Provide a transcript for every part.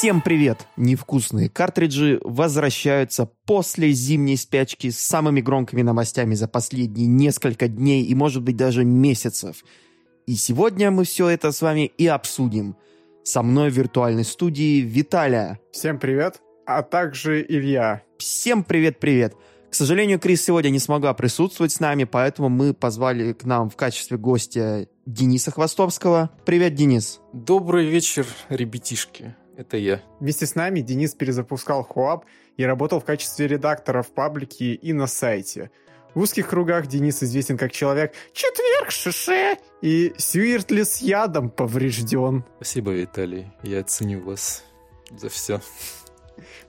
Всем привет! Невкусные картриджи возвращаются после зимней спячки с самыми громкими новостями за последние несколько дней и, может быть, даже месяцев. И сегодня мы все это с вами и обсудим. Со мной в виртуальной студии Виталия. Всем привет, а также Илья. Всем привет-привет! К сожалению, Крис сегодня не смогла присутствовать с нами, поэтому мы позвали к нам в качестве гостя Дениса Хвостовского. Привет, Денис. Добрый вечер, ребятишки. Это я. Вместе с нами Денис перезапускал Хуаб и работал в качестве редактора в паблике и на сайте. В узких кругах Денис известен как человек «Четверг, шише!» и «Сюиртли с ядом поврежден». Спасибо, Виталий. Я ценю вас за все.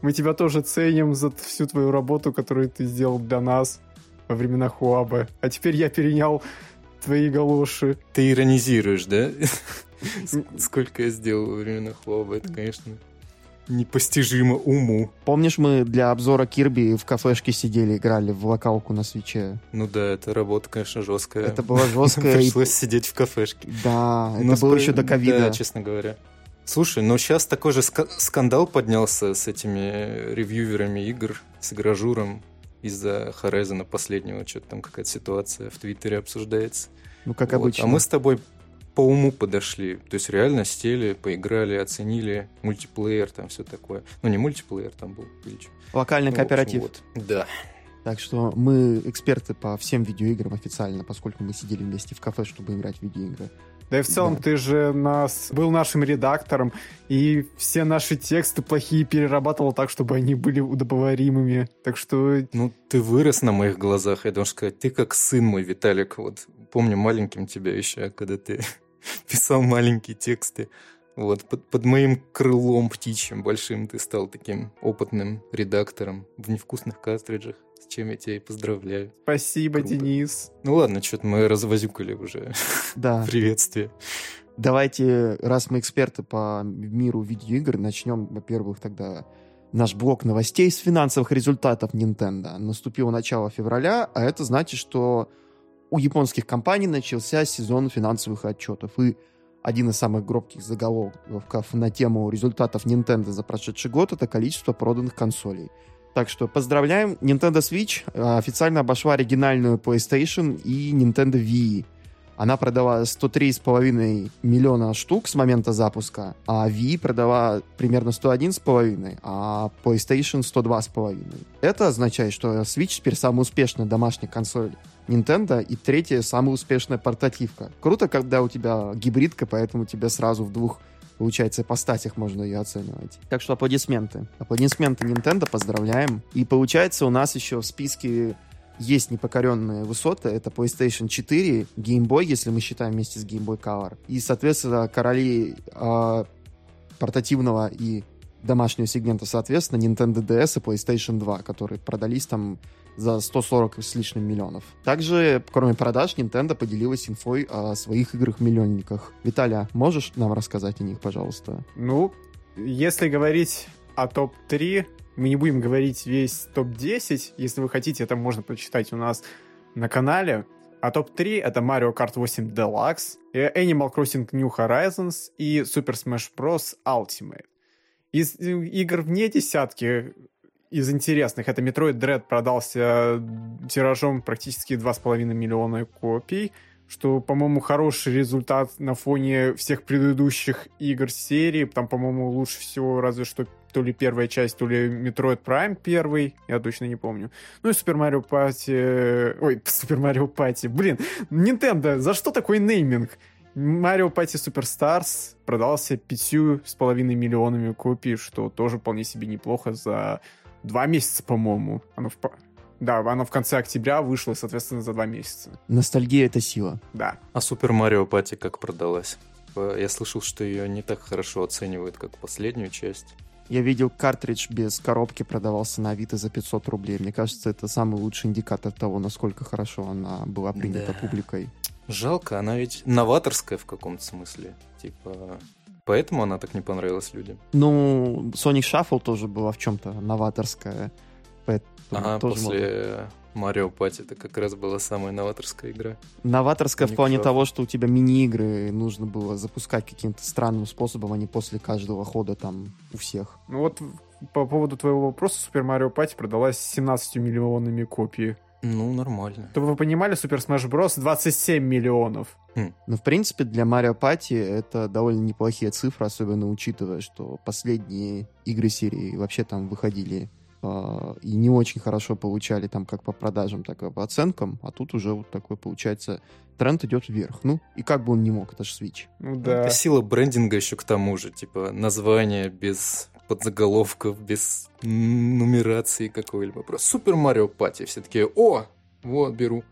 Мы тебя тоже ценим за всю твою работу, которую ты сделал для нас во времена Хуаба. А теперь я перенял твои галоши. Ты иронизируешь, да? Сколько я сделал во времена Хуаба, это, конечно, непостижимо уму. Помнишь, мы для обзора Кирби в кафешке сидели, играли в локалку на свече? Ну да, это работа, конечно, жесткая. Это была жесткая. Пришлось сидеть в кафешке. Да, это было еще до ковида. Да, честно говоря. Слушай, но сейчас такой же скандал поднялся с этими ревьюверами игр, с игражуром из-за Хорезона последнего. Что-то там какая-то ситуация в Твиттере обсуждается. Ну, как вот. обычно. А мы с тобой по уму подошли. То есть реально сели, поиграли, оценили мультиплеер, там все такое. Ну, не мультиплеер там был. Или что. Локальный ну, кооператив. Общем, вот. Да. Так что мы эксперты по всем видеоиграм официально, поскольку мы сидели вместе в кафе, чтобы играть в видеоигры. Да и в целом да. ты же нас был нашим редактором, и все наши тексты плохие перерабатывал так, чтобы они были удобоваримыми. Так что... Ну, ты вырос на моих глазах, я должен сказать. Ты как сын мой, Виталик. Вот помню маленьким тебя еще, когда ты писал маленькие тексты. Вот, под, под моим крылом птичьим большим ты стал таким опытным редактором в невкусных картриджах чем я тебя и поздравляю. Спасибо, Круто. Денис. Ну ладно, что-то мы развозюкали уже. Да. Приветствие. Давайте, раз мы эксперты по миру видеоигр, начнем, во-первых, тогда наш блок новостей с финансовых результатов Nintendo. Наступило начало февраля, а это значит, что у японских компаний начался сезон финансовых отчетов. И один из самых громких заголовков на тему результатов Nintendo за прошедший год — это количество проданных консолей — так что поздравляем. Nintendo Switch э, официально обошла оригинальную PlayStation и Nintendo Wii. Она продала 103,5 миллиона штук с момента запуска, а Wii продала примерно 101,5, а PlayStation 102,5. Это означает, что Switch теперь самая успешная домашняя консоль Nintendo и третья самая успешная портативка. Круто, когда у тебя гибридка, поэтому тебе сразу в двух Получается, по статях можно ее оценивать. Так что аплодисменты. Аплодисменты Nintendo, поздравляем. И получается, у нас еще в списке есть непокоренные высоты. Это PlayStation 4, Game Boy, если мы считаем вместе с Game Boy Color. И, соответственно, короли э, портативного и домашнего сегмента, соответственно, Nintendo DS и PlayStation 2, которые продались там за 140 с лишним миллионов. Также, кроме продаж, Nintendo поделилась инфой о своих играх-миллионниках. Виталия, можешь нам рассказать о них, пожалуйста? Ну, если говорить о топ-3, мы не будем говорить весь топ-10. Если вы хотите, это можно почитать у нас на канале. А топ-3 это Mario Kart 8 Deluxe, Animal Crossing New Horizons и Super Smash Bros. Ultimate. Из игр вне десятки из интересных. Это Metroid Dread продался тиражом практически 2,5 миллиона копий, что, по-моему, хороший результат на фоне всех предыдущих игр серии. Там, по-моему, лучше всего разве что то ли первая часть, то ли Metroid Prime первый, я точно не помню. Ну и Super Mario Party... Ой, Super Mario Party. Блин, Nintendo, за что такой нейминг? Mario Party Superstars продался пятью с половиной миллионами копий, что тоже вполне себе неплохо за два месяца, по-моему. Оно в... Да, оно в конце октября вышло, соответственно, за два месяца. Ностальгия — это сила. Да. А Супер Марио Пати как продалась? Я слышал, что ее не так хорошо оценивают, как последнюю часть. Я видел картридж без коробки продавался на Авито за 500 рублей. Мне кажется, это самый лучший индикатор того, насколько хорошо она была принята да. публикой. Жалко, она ведь новаторская в каком-то смысле. Типа, Поэтому она так не понравилась людям. Ну, Sonic Shuffle тоже была в чем-то новаторская. Поэтому ага, тоже после Марио Пати это как раз была самая новаторская игра. Новаторская в плане Никто. того, что у тебя мини-игры нужно было запускать каким-то странным способом, а не после каждого хода там у всех. Ну вот по поводу твоего вопроса, Super Mario Party продалась 17 миллионами копий. Ну, нормально. Чтобы вы понимали, Super Smash Bros. 27 миллионов. Но, в принципе, для Mario Party это довольно неплохие цифры, особенно учитывая, что последние игры серии вообще там выходили и не очень хорошо получали там как по продажам, так и по оценкам, а тут уже вот такой, получается, тренд идет вверх. Ну, и как бы он не мог, это же Switch. Ну да. Это сила брендинга еще к тому же, типа название без подзаголовков, без нумерации какой-либо. Просто Супер Марио Пати. Все такие, о, вот, беру.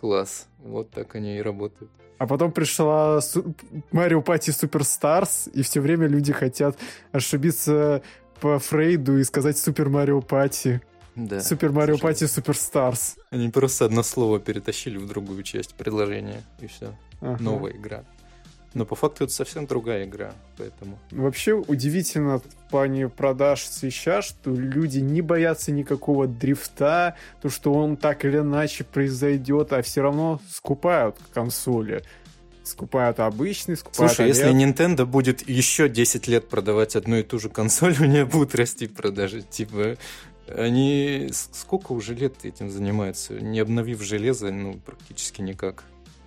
Класс. Вот так они и работают. А потом пришла Су- Mario Party Superstars, и все время люди хотят ошибиться по Фрейду и сказать Super Mario Party. Да. Super Mario Party Superstars. Они просто одно слово перетащили в другую часть предложения, и все. Ага. Новая игра. Но по факту это совсем другая игра, поэтому... Вообще удивительно в плане продаж свеча, что люди не боятся никакого дрифта, то, что он так или иначе произойдет, а все равно скупают консоли. Скупают обычные, скупают Слушай, если OLED. Nintendo будет еще 10 лет продавать одну и ту же консоль, у нее будут расти продажи. Типа, они сколько уже лет этим занимаются? Не обновив железо, ну, практически никак.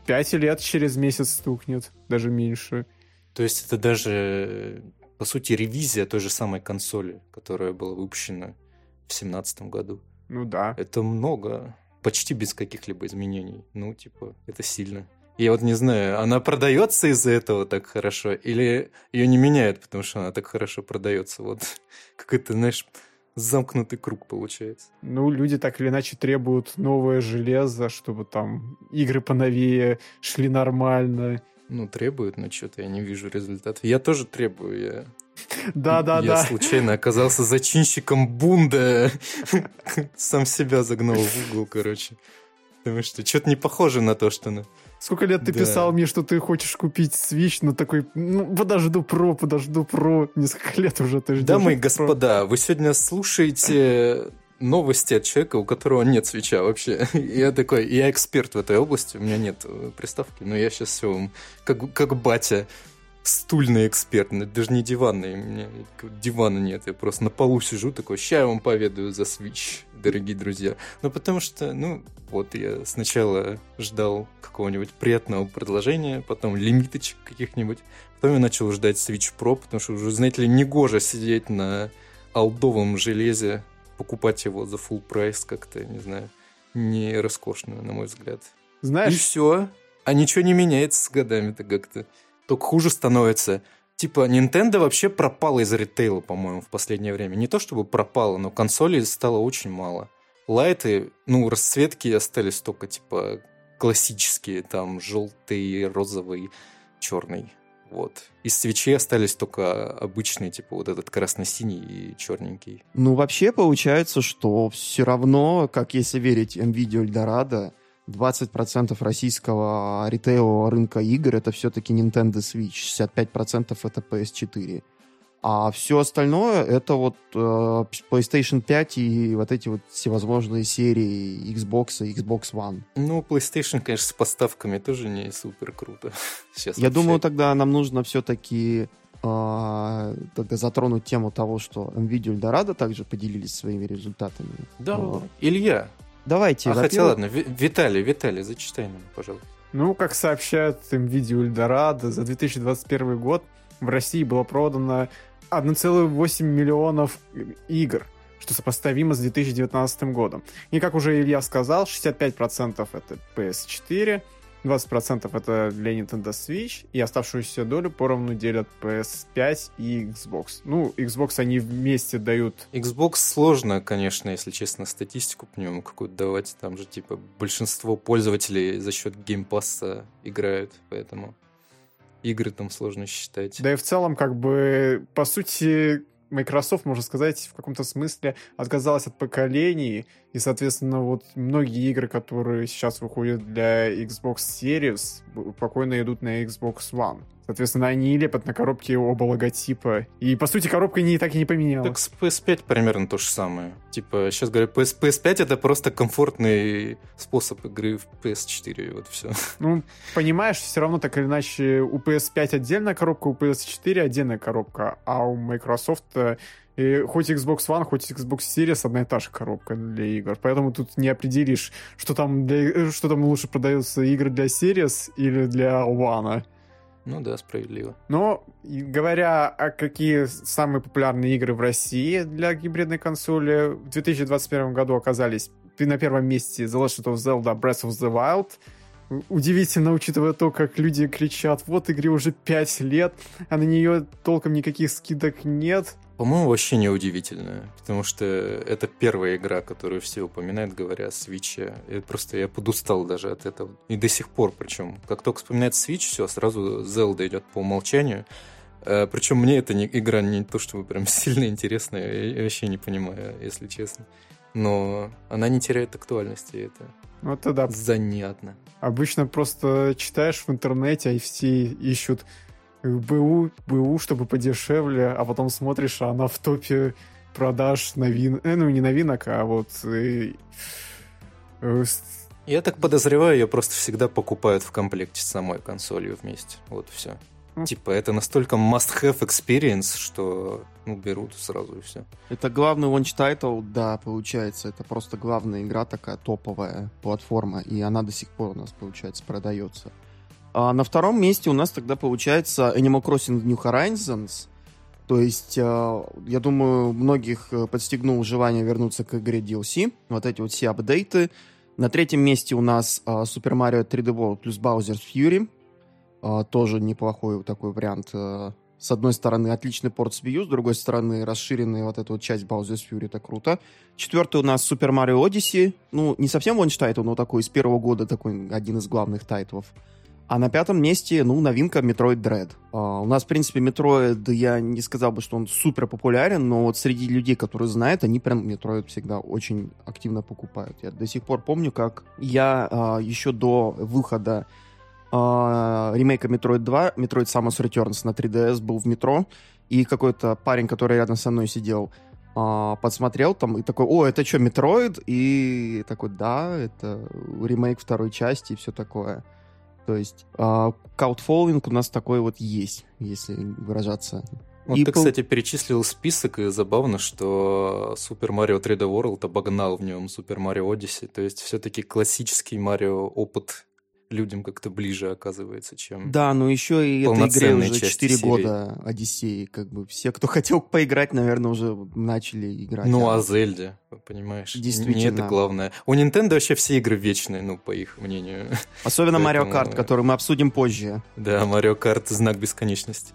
Пять лет через месяц стукнет, даже меньше. То есть это даже, по сути, ревизия той же самой консоли, которая была выпущена в семнадцатом году. Ну да. Это много, почти без каких-либо изменений. Ну, типа, это сильно. Я вот не знаю, она продается из-за этого так хорошо, или ее не меняют, потому что она так хорошо продается. Вот какой-то, знаешь, замкнутый круг получается. Ну, люди так или иначе требуют новое железо, чтобы там игры поновее шли нормально. Ну, требуют, но что-то я не вижу результатов. Я тоже требую. Я, я Да-да-да. случайно оказался зачинщиком бунда. Сам себя загнал в угол, короче. Потому что что-то не похоже на то, что... Сколько лет ты Да. писал мне, что ты хочешь купить Switch, но такой, ну, подожду про, подожду про. Несколько лет уже ты ждешь. Дамы и господа, вы сегодня слушаете новости от человека, у которого нет свеча вообще. Я такой, я эксперт в этой области, у меня нет э, приставки, но я сейчас все вам, как, как батя, стульный эксперт, ну, даже не диванный, у меня дивана нет, я просто на полу сижу такой, ща я вам поведаю за Switch, дорогие друзья. Ну, потому что, ну, вот я сначала ждал какого-нибудь приятного предложения, потом лимиточек каких-нибудь, потом я начал ждать Switch Pro, потому что уже, знаете ли, негоже сидеть на алдовом железе, покупать его за full прайс как-то, не знаю, не роскошно, на мой взгляд. И Знаешь, все. А ничего не меняется с годами-то как-то. Только хуже становится. Типа, Nintendo вообще пропала из ритейла, по-моему, в последнее время. Не то чтобы пропала, но консолей стало очень мало. Лайты, ну, расцветки остались только, типа, классические, там, желтый, розовый, черный. Вот. Из свечей остались только обычные, типа, вот этот красно-синий и черненький. Ну, вообще получается, что все равно, как если верить NVIDIA Eldorado, 20% российского ритейлового рынка игр это все-таки Nintendo Switch, 65% это PS4. А все остальное это вот э, PlayStation 5 и вот эти вот всевозможные серии Xbox и Xbox One. Ну, PlayStation, конечно, с поставками тоже не супер круто. Сейчас Я вообще- думаю, тогда нам нужно все-таки э, тогда затронуть тему того, что NVIDIA Eldorado также поделились своими результатами. Да, Вот. Илья. Давайте, А хотя ладно, Ви- Виталий, Виталий, зачитай нам, пожалуйста. ну, как сообщает NVIDIA Eldorado, за 2021 год в России было продано 1,8 миллионов игр, что сопоставимо с 2019 годом. И, как уже Илья сказал, 65% это PS4, 20% это для Nintendo Switch, и оставшуюся долю поровну делят PS5 и Xbox. Ну, Xbox они вместе дают Xbox сложно, конечно, если честно, статистику по нему какую-то давать. Там же, типа, большинство пользователей за счет геймпасса играют, поэтому игры там сложно считать. Да и в целом, как бы, по сути, Microsoft, можно сказать, в каком-то смысле отказалась от поколений, и, соответственно, вот многие игры, которые сейчас выходят для Xbox Series, спокойно идут на Xbox One. Соответственно, они лепят на коробке оба логотипа. И, по сути, коробка не так и не поменялась. Так с PS5 примерно то же самое. Типа, сейчас говорю, PS, PS5 это просто комфортный способ игры в PS4, и вот все. Ну, понимаешь, все равно так или иначе у PS5 отдельная коробка, у PS4 отдельная коробка, а у Microsoft э, и хоть Xbox One, хоть Xbox Series одна и та же коробка для игр. Поэтому тут не определишь, что там, для, что там лучше продаются игры для Series или для One. Ну да, справедливо. Но, говоря о какие самые популярные игры в России для гибридной консоли, в 2021 году оказались на первом месте The Legend of Zelda Breath of the Wild. Удивительно, учитывая то, как люди кричат, вот игре уже 5 лет, а на нее толком никаких скидок нет. По-моему, вообще не удивительно, потому что это первая игра, которую все упоминают, говоря о Switch. И просто я подустал даже от этого. И до сих пор, причем, как только вспоминает Switch, все, сразу Zelda идет по умолчанию. Э, причем мне эта не, игра не то, чтобы прям сильно интересная, я вообще не понимаю, если честно. Но она не теряет актуальности, это вот тогда занятно. Обычно просто читаешь в интернете, а все ищут БУ, БУ, чтобы подешевле, а потом смотришь, а она в топе продаж новин... Э, ну, не новинок, а вот... И... Э, Я так подозреваю, ее просто всегда покупают в комплекте с самой консолью вместе. Вот все. Mm. Типа, это настолько must-have experience, что ну, берут сразу и все. Это главный launch title, да, получается. Это просто главная игра такая топовая платформа, и она до сих пор у нас, получается, продается. А на втором месте у нас тогда получается Animal Crossing New Horizons. То есть, а, я думаю, многих э, подстегнул желание вернуться к игре DLC. Вот эти вот все апдейты. На третьем месте у нас а, Super Mario 3D World плюс Bowser's Fury. Тоже неплохой такой вариант. Э, с одной стороны, отличный порт с Wii с другой стороны, расширенная вот эта вот часть Bowser's Fury, это круто. Четвертый у нас Super Mario Odyssey. Ну, не совсем launch title, но такой из первого года, такой один из главных тайтлов. А на пятом месте, ну, новинка Metroid Dread. Э, у нас, в принципе, Metroid, я не сказал бы, что он супер популярен, но вот среди людей, которые знают, они прям Metroid всегда очень активно покупают. Я до сих пор помню, как я э, еще до выхода э, ремейка Metroid 2, Metroid Samus Returns на 3DS был в метро, и какой-то парень, который рядом со мной сидел, подсмотрел там и такой, о, это что, Metroid? И такой, да, это ремейк второй части и все такое. То есть э, у нас такой вот есть, если выражаться. Вот и ты, кстати, перечислил список, и забавно, что Super Mario 3D World обогнал в нем Super Mario Odyssey. То есть все-таки классический Марио опыт людям как-то ближе оказывается, чем Да, но еще и этой игре уже 4 серии. года Одиссеи. Как бы все, кто хотел поиграть, наверное, уже начали играть. Ну, а Зельде, понимаешь? Действительно. Не это главное. У Nintendo вообще все игры вечные, ну, по их мнению. Особенно Mario Kart, который мы обсудим позже. Да, Mario Kart — знак бесконечности.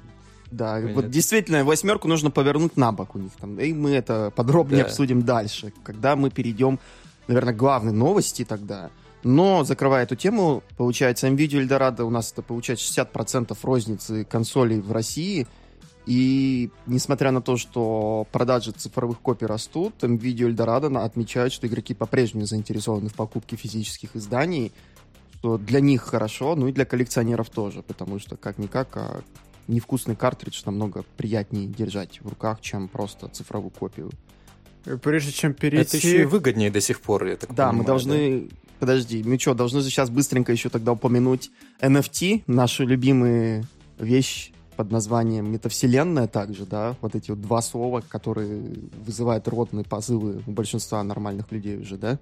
Да, Понятно. вот действительно, восьмерку нужно повернуть на бок у них там. И мы это подробнее да. обсудим дальше, когда мы перейдем, наверное, к главной новости тогда — но, закрывая эту тему, получается, NVIDIA Eldorado у нас это получается 60% розницы консолей в России. И несмотря на то, что продажи цифровых копий растут, NVIDIA Eldorado отмечают, что игроки по-прежнему заинтересованы в покупке физических изданий, что для них хорошо, ну и для коллекционеров тоже, потому что как-никак а невкусный картридж намного приятнее держать в руках, чем просто цифровую копию. Прежде чем перейти... Это еще и выгоднее до сих пор, я так Да, понимаю, мы должны... Да? Подожди, мы что, должны же сейчас быстренько еще тогда упомянуть NFT, нашу любимую вещь под названием метавселенная также, да, вот эти вот два слова, которые вызывают родные позывы у большинства нормальных людей уже, да?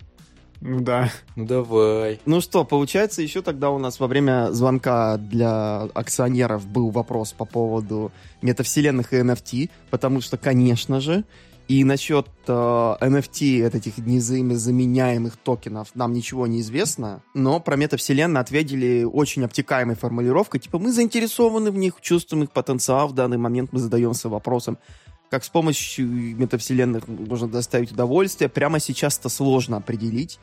Ну да. Ну давай. Ну что, получается, еще тогда у нас во время звонка для акционеров был вопрос по поводу метавселенных и NFT, потому что, конечно же, и насчет э, NFT, этих незаменяемых токенов, нам ничего не известно, но про метавселенные ответили очень обтекаемой формулировкой, типа мы заинтересованы в них, чувствуем их потенциал, в данный момент мы задаемся вопросом, как с помощью метавселенных можно доставить удовольствие, прямо сейчас это сложно определить.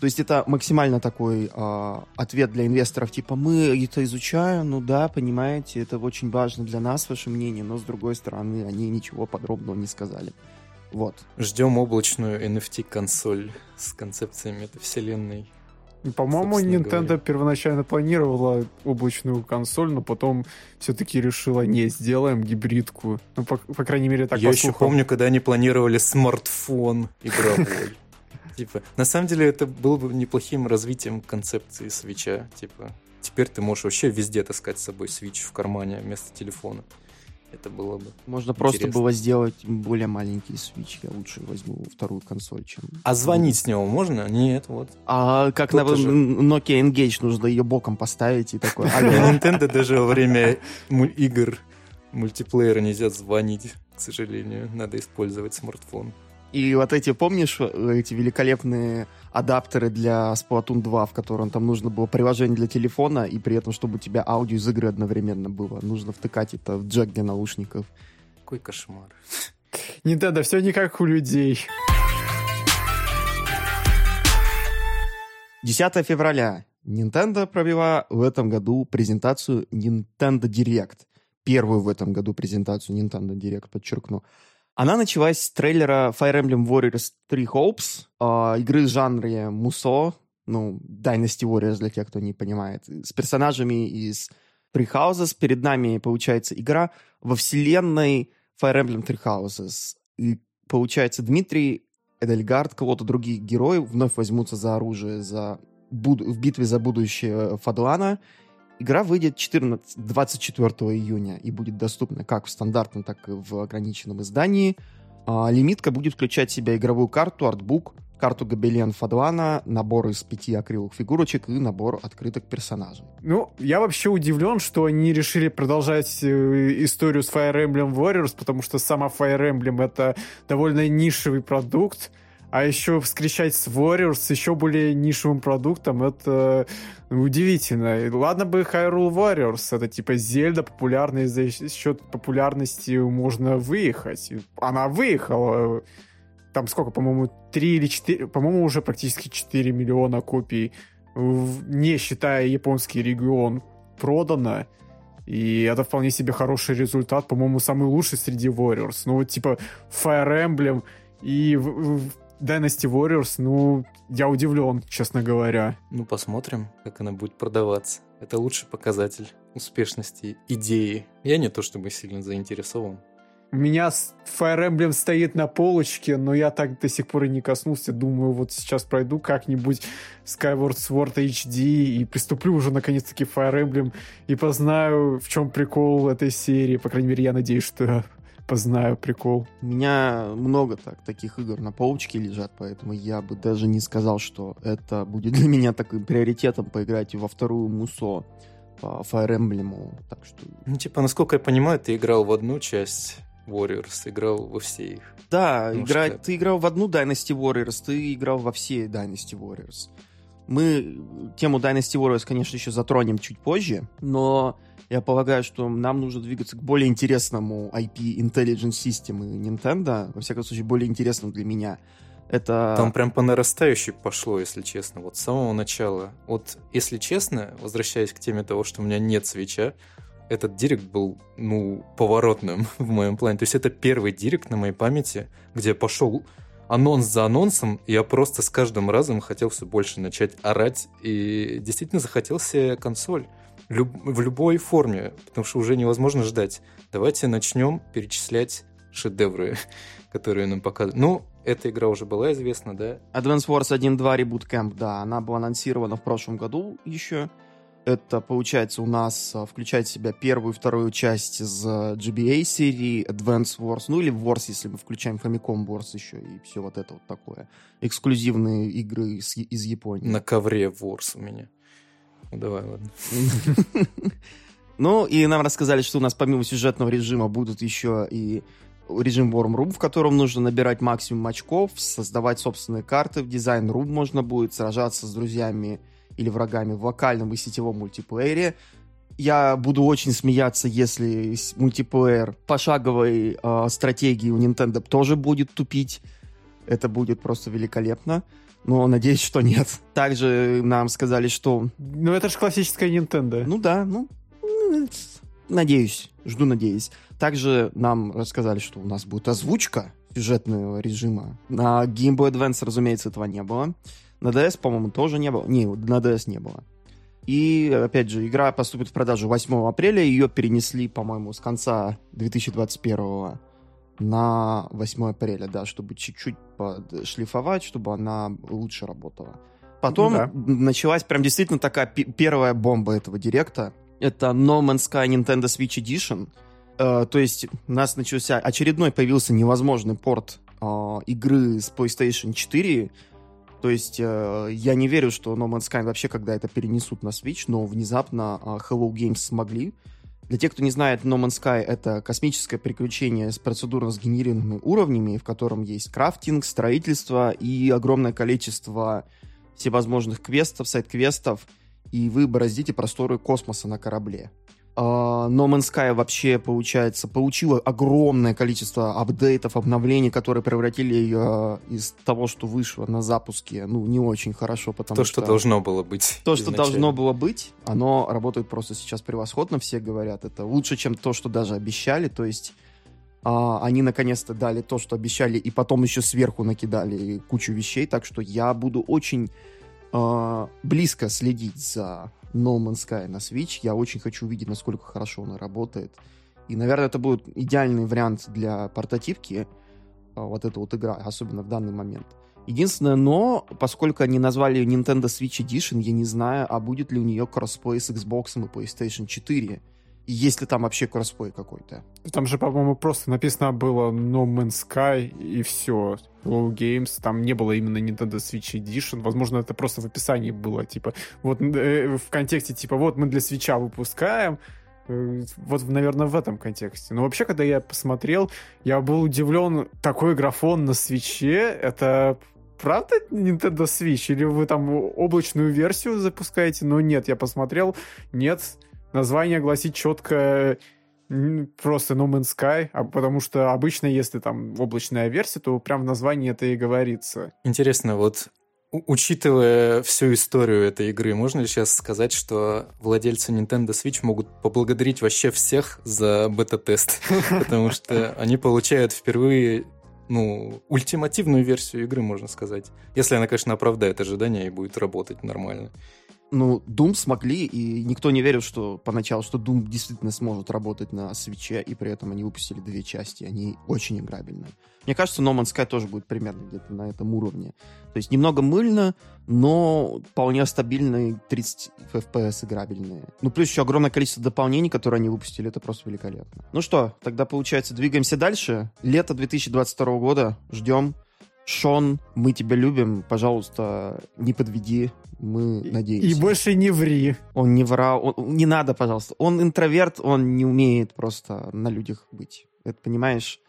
То есть это максимально такой э, ответ для инвесторов, типа мы это изучаем, ну да, понимаете, это очень важно для нас, ваше мнение, но с другой стороны они ничего подробного не сказали. Вот. Ждем облачную NFT-консоль с концепцией метавселенной. По-моему, собственно Nintendo говоря. первоначально планировала облачную консоль, но потом все-таки решила, не, сделаем гибридку. Ну, по, по крайней мере, так Я по еще слухам. помню, когда они планировали смартфон игровой. Типа, на самом деле это было бы неплохим развитием концепции свеча. Типа, теперь ты можешь вообще везде таскать с собой свич в кармане вместо телефона. Это было бы. Можно просто Интересно. было сделать более маленький Switch. Я лучше возьму вторую консоль, чем... А звонить с него можно? Нет, вот. А как на же- Nokia Engage нужно ее боком поставить и такой... А. Nintendo даже во время игр мультиплеера нельзя звонить, к сожалению. Надо использовать смартфон. И вот эти, помнишь, э, эти великолепные адаптеры для Splatoon 2, в котором там нужно было приложение для телефона, и при этом, чтобы у тебя аудио из игры одновременно было. Нужно втыкать это в джек для наушников. Какой кошмар. Nintendo, все не как у людей. 10 февраля. Nintendo провела в этом году презентацию Nintendo Direct. Первую в этом году презентацию Nintendo Direct, подчеркну. Она началась с трейлера Fire Emblem Warriors 3 Hopes, а, игры в жанре Мусо, ну, Dynasty Warriors для тех, кто не понимает, с персонажами из Three Houses. Перед нами, получается, игра во вселенной Fire Emblem Three Houses. И, получается, Дмитрий, Эдельгард, кого-то других героев вновь возьмутся за оружие за буд- в битве за будущее Фадлана. Игра выйдет 14, 24 июня и будет доступна как в стандартном, так и в ограниченном издании. А, лимитка будет включать в себя игровую карту, артбук, карту Гобелен Фадлана, набор из пяти акриловых фигурочек и набор открыток персонажей. Ну, я вообще удивлен, что они решили продолжать э, историю с Fire Emblem Warriors, потому что сама Fire Emblem это довольно нишевый продукт, а еще встречать с Warriors еще более нишевым продуктом, это удивительно. И Ладно бы Hyrule Warriors, это типа Зельда популярная, за счет популярности можно выехать. Она выехала. Там сколько, по-моему, 3 или 4, по-моему, уже практически 4 миллиона копий не считая японский регион, продано. И это вполне себе хороший результат, по-моему, самый лучший среди Warriors. Ну, вот типа Fire Emblem и Dynasty Warriors, ну, я удивлен, честно говоря. Ну, посмотрим, как она будет продаваться. Это лучший показатель успешности идеи. Я не то чтобы сильно заинтересован. У меня Fire Emblem стоит на полочке, но я так до сих пор и не коснулся. Думаю, вот сейчас пройду как-нибудь Skyward Sword HD и приступлю уже наконец-таки Fire Emblem и познаю, в чем прикол этой серии. По крайней мере, я надеюсь, что познаю прикол. У меня много так, таких игр на полочке лежат, поэтому я бы даже не сказал, что это будет для меня таким приоритетом поиграть во вторую Мусо по Fire Emblem. Так что Ну, типа, насколько я понимаю, ты играл в одну часть Warriors, играл во все их. Да, Ну, игра... что- ты играл в одну Dynasty Warriors, ты играл во все Dynasty Warriors. Мы тему Dynasty Warriors, конечно, еще затронем чуть позже, но я полагаю, что нам нужно двигаться к более интересному IP Intelligent System и Nintendo, во всяком случае, более интересному для меня. Это... Там прям по нарастающей пошло, если честно, вот с самого начала. Вот, если честно, возвращаясь к теме того, что у меня нет свеча, этот директ был, ну, поворотным в моем плане. То есть это первый директ на моей памяти, где пошел анонс за анонсом, я просто с каждым разом хотел все больше начать орать, и действительно захотел себе консоль Люб- в любой форме, потому что уже невозможно ждать. Давайте начнем перечислять шедевры, которые нам показывают. Ну, эта игра уже была известна, да? Advance Wars 1.2 Reboot Camp, да, она была анонсирована в прошлом году еще. Это, получается, у нас а, включает в себя первую и вторую часть из а, GBA серии Advance Wars, ну или Wars, если мы включаем Famicom Wars еще и все вот это вот такое. Эксклюзивные игры из, из Японии. На ковре ворс у меня. Ну, давай, ладно. Ну, и нам рассказали, что у нас помимо сюжетного режима будут еще и режим Warm Room, в котором нужно набирать максимум очков, создавать собственные карты в дизайн Room можно будет, сражаться с друзьями или врагами в локальном и сетевом мультиплеере. Я буду очень смеяться, если мультиплеер пошаговой э, стратегии у Nintendo тоже будет тупить. Это будет просто великолепно. Но надеюсь, что нет. Также нам сказали, что Ну, это же классическая Nintendo. ну да, ну, надеюсь, жду, надеюсь. Также нам рассказали, что у нас будет озвучка сюжетного режима. На Game Boy Advance, разумеется, этого не было. На DS, по-моему, тоже не было. Не, на DS не было. И, опять же, игра поступит в продажу 8 апреля. Ее перенесли, по-моему, с конца 2021 на 8 апреля, да, чтобы чуть-чуть шлифовать, чтобы она лучше работала. Потом да. началась прям действительно такая первая бомба этого директа. Это No Man's Sky Nintendo Switch Edition. Uh, то есть у нас начался очередной появился невозможный порт uh, игры с PlayStation 4 то есть э, я не верю, что No Man's Sky вообще когда это перенесут на Switch, но внезапно э, Hello Games смогли. Для тех, кто не знает, No Man's Sky — это космическое приключение с процедурно сгенерированными уровнями, в котором есть крафтинг, строительство и огромное количество всевозможных квестов, сайт-квестов, и вы бороздите просторы космоса на корабле. Uh, no Man's Sky вообще, получается, получила огромное количество апдейтов, обновлений, которые превратили ее из того, что вышло на запуске, ну, не очень хорошо, потому то, что... То, что должно было быть. То, что должно было быть, оно работает просто сейчас превосходно, все говорят. Это лучше, чем то, что даже обещали, то есть uh, они наконец-то дали то, что обещали, и потом еще сверху накидали кучу вещей, так что я буду очень uh, близко следить за No Man's Sky на Switch. Я очень хочу увидеть, насколько хорошо она работает. И, наверное, это будет идеальный вариант для портативки, а, вот эта вот игра, особенно в данный момент. Единственное, но, поскольку они назвали Nintendo Switch Edition, я не знаю, а будет ли у нее crossplay с Xbox и PlayStation 4. И есть ли там вообще crossplay какой-то? Там же, по-моему, просто написано было No Man's Sky и все. Hello Games, там не было именно Nintendo Switch Edition. Возможно, это просто в описании было, типа, вот э, в контексте, типа, вот мы для Switch а выпускаем, э, вот, наверное, в этом контексте. Но вообще, когда я посмотрел, я был удивлен, такой графон на свече, это правда Nintendo Switch? Или вы там облачную версию запускаете? Но нет, я посмотрел, нет, название гласит четко просто No Man's Sky, а потому что обычно, если там облачная версия, то прям в названии это и говорится. Интересно, вот учитывая всю историю этой игры, можно ли сейчас сказать, что владельцы Nintendo Switch могут поблагодарить вообще всех за бета-тест? Потому что они получают впервые ну, ультимативную версию игры, можно сказать. Если она, конечно, оправдает ожидания и будет работать нормально ну, Doom смогли, и никто не верил, что поначалу, что Doom действительно сможет работать на свече, и при этом они выпустили две части, они очень играбельные. Мне кажется, No Man's Sky тоже будет примерно где-то на этом уровне. То есть немного мыльно, но вполне стабильные 30 FPS играбельные. Ну, плюс еще огромное количество дополнений, которые они выпустили, это просто великолепно. Ну что, тогда, получается, двигаемся дальше. Лето 2022 года, ждем. Шон, мы тебя любим, пожалуйста, не подведи, мы надеемся. И больше не ври. Он не врал, он, не надо, пожалуйста. Он интроверт, он не умеет просто на людях быть. Это понимаешь?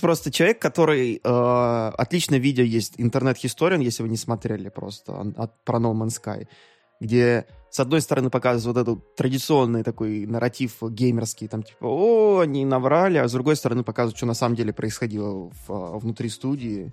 Просто человек, который э, отлично видео есть интернет-historian, если вы не смотрели просто от, про No Man's Sky, где с одной стороны показывают вот этот традиционный такой нарратив геймерский, там типа, о, они наврали, а с другой стороны показывают, что на самом деле происходило в, а, внутри студии,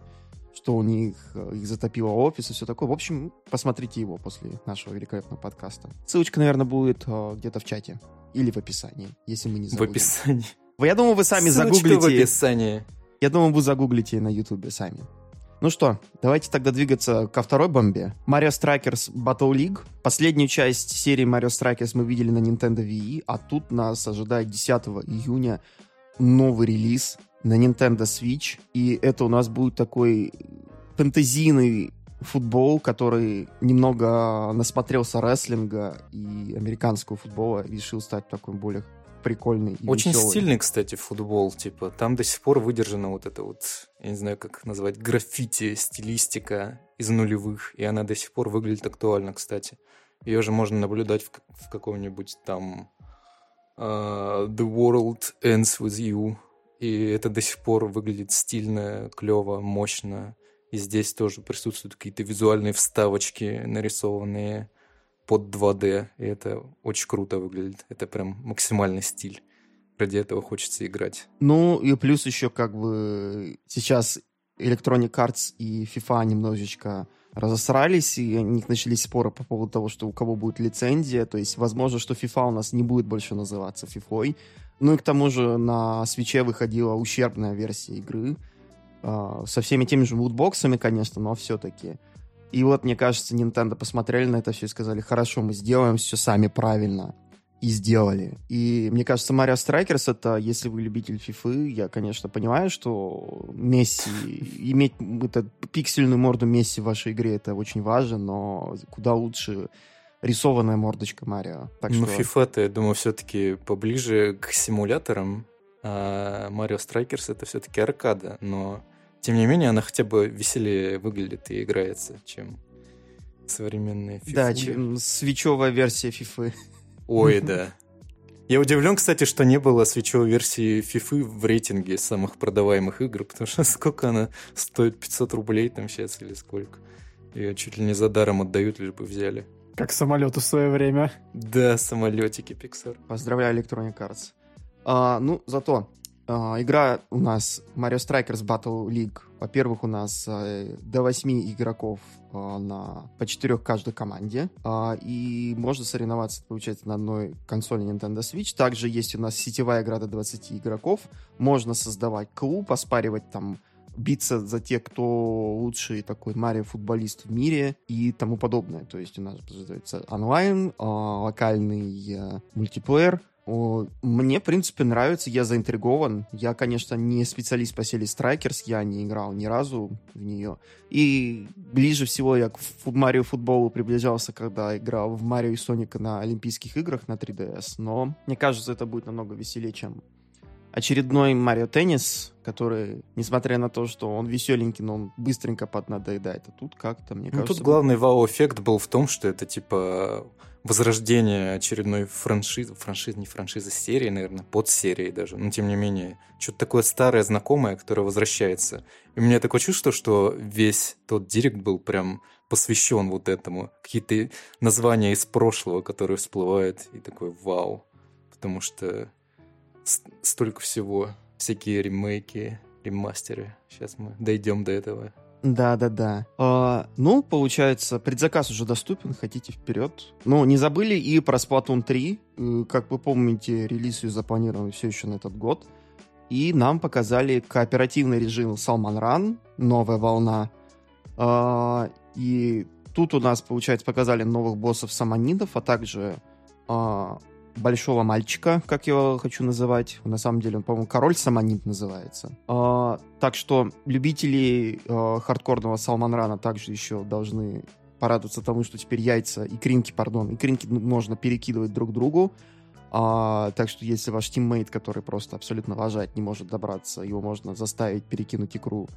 что у них э, их затопило офис и все такое. В общем, посмотрите его после нашего великолепного подкаста. Ссылочка, наверное, будет э, где-то в чате или в описании, если мы не забудем. В описании. Я думаю, вы сами Ссылочка загуглите. в описании. Я думаю, вы загуглите на ютубе сами. Ну что, давайте тогда двигаться ко второй бомбе. Mario Strikers Battle League. Последнюю часть серии Mario Strikers мы видели на Nintendo Wii, а тут нас ожидает 10 июня новый релиз на Nintendo Switch. И это у нас будет такой фэнтезийный футбол, который немного насмотрелся рестлинга и американского футбола, решил стать такой более прикольный и Очень веселый. стильный, кстати, футбол. Типа, там до сих пор выдержана вот эта вот, я не знаю, как назвать, граффити, стилистика из нулевых. И она до сих пор выглядит актуально, кстати. Ее же можно наблюдать в, в каком-нибудь там uh, The World Ends With You. И это до сих пор выглядит стильно, клево, мощно. И здесь тоже присутствуют какие-то визуальные вставочки нарисованные под 2D, и это очень круто выглядит. Это прям максимальный стиль. Ради этого хочется играть. Ну, и плюс еще как бы сейчас Electronic Arts и FIFA немножечко разосрались, и у них начались споры по поводу того, что у кого будет лицензия, то есть возможно, что FIFA у нас не будет больше называться FIFA. Ну и к тому же на свече выходила ущербная версия игры, э, со всеми теми же лутбоксами, конечно, но все-таки. И вот, мне кажется, Nintendo посмотрели на это все и сказали, хорошо, мы сделаем все сами правильно. И сделали. И мне кажется, Mario Strikers это, если вы любитель FIFA, я, конечно, понимаю, что Месси, иметь это, пиксельную морду Месси в вашей игре, это очень важно, но куда лучше рисованная мордочка Марио. Так ну, что... FIFA-то, я думаю, все-таки поближе к симуляторам, а Mario Strikers это все-таки аркада, но тем не менее она хотя бы веселее выглядит и играется, чем современные FIFA. Да, чем свечевая версия FIFA. Ой, да. Я удивлен, кстати, что не было свечевой версии FIFA в рейтинге самых продаваемых игр, потому что сколько она стоит? 500 рублей там сейчас или сколько? Ее чуть ли не за даром отдают, лишь бы взяли. Как самолету в свое время. Да, самолетики Pixar. Поздравляю, Electronic Arts. А, ну, зато а, игра у нас Mario Strikers Battle League. Во-первых, у нас а, до 8 игроков а, на, по 4 каждой команде. А, и можно соревноваться, получается, на одной консоли Nintendo Switch. Также есть у нас сетевая игра до 20 игроков. Можно создавать клуб, оспаривать там биться за те, кто лучший такой Марио-футболист в мире и тому подобное. То есть у нас создается онлайн, локальный э, мультиплеер, мне, в принципе, нравится, я заинтригован. Я, конечно, не специалист по серии Strikers, я не играл ни разу в нее. И ближе всего я к Марио футболу приближался, когда играл в Марио и Соника на Олимпийских играх на 3DS. Но мне кажется, это будет намного веселее, чем очередной Марио Теннис, который, несмотря на то, что он веселенький, но он быстренько поднадоедает. А тут как-то, мне ну, кажется... Тут главный вау-эффект был в том, что это, типа, возрождение очередной франшизы, франшизы, не франшизы, серии, наверное, под серией даже, но тем не менее, что-то такое старое, знакомое, которое возвращается. И у меня такое чувство, что весь тот директ был прям посвящен вот этому. Какие-то названия из прошлого, которые всплывают, и такой вау. Потому что столько всего, всякие ремейки, ремастеры. Сейчас мы дойдем до этого. Да, да, да. А, ну, получается, предзаказ уже доступен, хотите вперед. Ну, не забыли и про Splatoon 3. Э, как вы помните, релиз ее запланирован все еще на этот год. И нам показали кооперативный режим Salman Run, новая волна. А, и тут у нас, получается, показали новых боссов самонидов, а также а, большого мальчика, как я его хочу называть. На самом деле он, по-моему, король самонит называется. А, так что любители а, хардкорного Салманрана также еще должны порадоваться тому, что теперь яйца и кринки, пардон, и кринки можно перекидывать друг другу. А, так что если ваш тиммейт, который просто абсолютно лажать не может добраться, его можно заставить перекинуть икру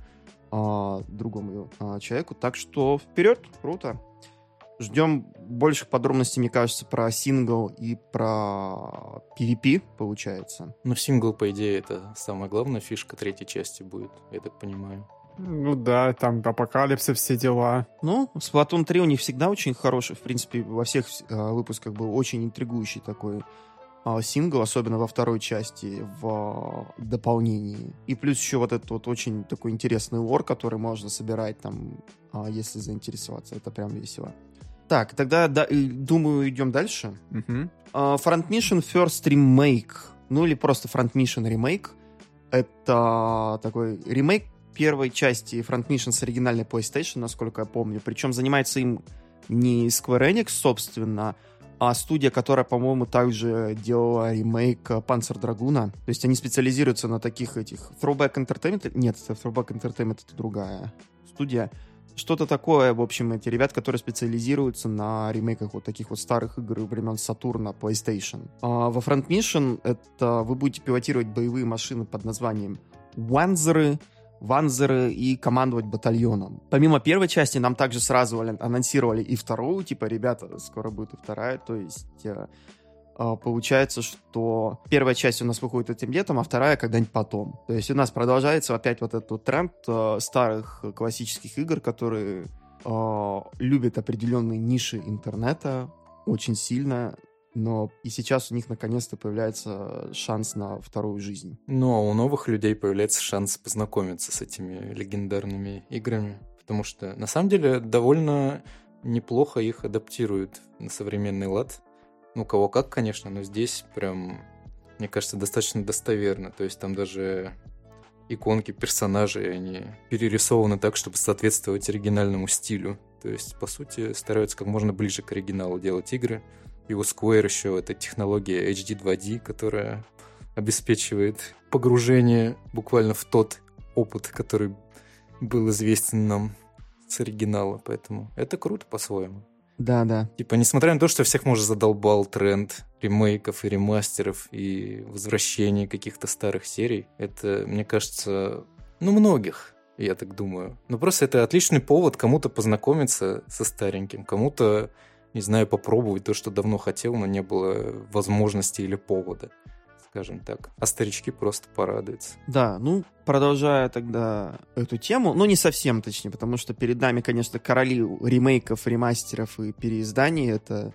а, другому а, человеку. Так что вперед, круто. Ждем больших подробностей, мне кажется, про сингл и про PvP, получается. Ну, сингл, по идее, это самая главная фишка третьей части будет, я так понимаю. Ну да, там апокалипсы, все дела. Ну, Splatoon 3 у них всегда очень хороший. В принципе, во всех э, выпусках был очень интригующий такой э, сингл, особенно во второй части, в э, дополнении. И плюс еще вот этот вот очень такой интересный лор, который можно собирать там, э, если заинтересоваться. Это прям весело. Так, тогда, да, думаю, идем дальше. Uh, Front Mission First Remake, ну или просто Front Mission Remake. Это такой ремейк первой части Front Mission с оригинальной PlayStation, насколько я помню. Причем занимается им не Square Enix, собственно, а студия, которая, по-моему, также делала ремейк Panzer Dragoon. То есть они специализируются на таких этих... Throwback Entertainment? Нет, Throwback Entertainment это другая студия что-то такое, в общем, эти ребят, которые специализируются на ремейках вот таких вот старых игр времен Сатурна, PlayStation. А во Front Mission это вы будете пилотировать боевые машины под названием Ванзеры, ванзеры и командовать батальоном. Помимо первой части, нам также сразу анонсировали и вторую, типа, ребята, скоро будет и вторая, то есть э, получается, что первая часть у нас выходит этим летом, а вторая когда-нибудь потом. То есть у нас продолжается опять вот этот тренд э, старых классических игр, которые э, любят определенные ниши интернета очень сильно, но и сейчас у них наконец-то появляется шанс на вторую жизнь. Ну, а у новых людей появляется шанс познакомиться с этими легендарными играми, потому что на самом деле довольно неплохо их адаптируют на современный лад. Ну, кого как, конечно, но здесь прям, мне кажется, достаточно достоверно. То есть там даже иконки персонажей, они перерисованы так, чтобы соответствовать оригинальному стилю. То есть, по сути, стараются как можно ближе к оригиналу делать игры. И у Square еще эта технология HD 2D, которая обеспечивает погружение буквально в тот опыт, который был известен нам с оригинала. Поэтому это круто по-своему. Да, да. Типа, несмотря на то, что всех, может, задолбал тренд ремейков и ремастеров и возвращений каких-то старых серий, это, мне кажется, ну, многих, я так думаю. Но просто это отличный повод кому-то познакомиться со стареньким, кому-то, не знаю, попробовать то, что давно хотел, но не было возможности или повода скажем так. А старички просто порадуются. Да, ну, продолжая тогда эту тему, ну, не совсем точнее, потому что перед нами, конечно, короли ремейков, ремастеров и переизданий. Это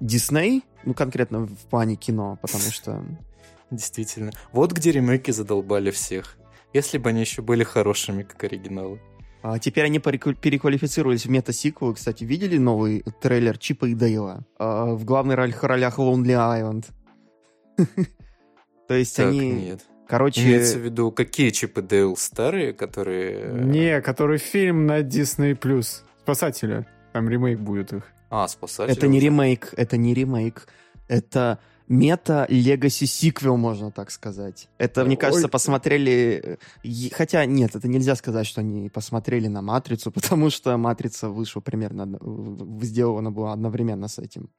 Дисней, ну, конкретно в плане кино, потому что... Действительно. Вот где ремейки задолбали всех. Если бы они еще были хорошими, как оригиналы. А теперь они переквалифицировались в мета-сиквелы. Кстати, видели новый трейлер Чипа и Дейла? А, в главной ролях Lonely Island. То есть так, они... нет. Короче... Имеется в виду, какие Чип и Дейл старые, которые... Не, который фильм на Disney+. Спасатели. Там ремейк будет их. А, Спасатели. Это не ремейк, это не ремейк. Это мета Legacy сиквел, можно так сказать. Это, мне кажется, посмотрели... Хотя нет, это нельзя сказать, что они посмотрели на Матрицу, потому что Матрица вышла примерно... Сделана была одновременно с этим.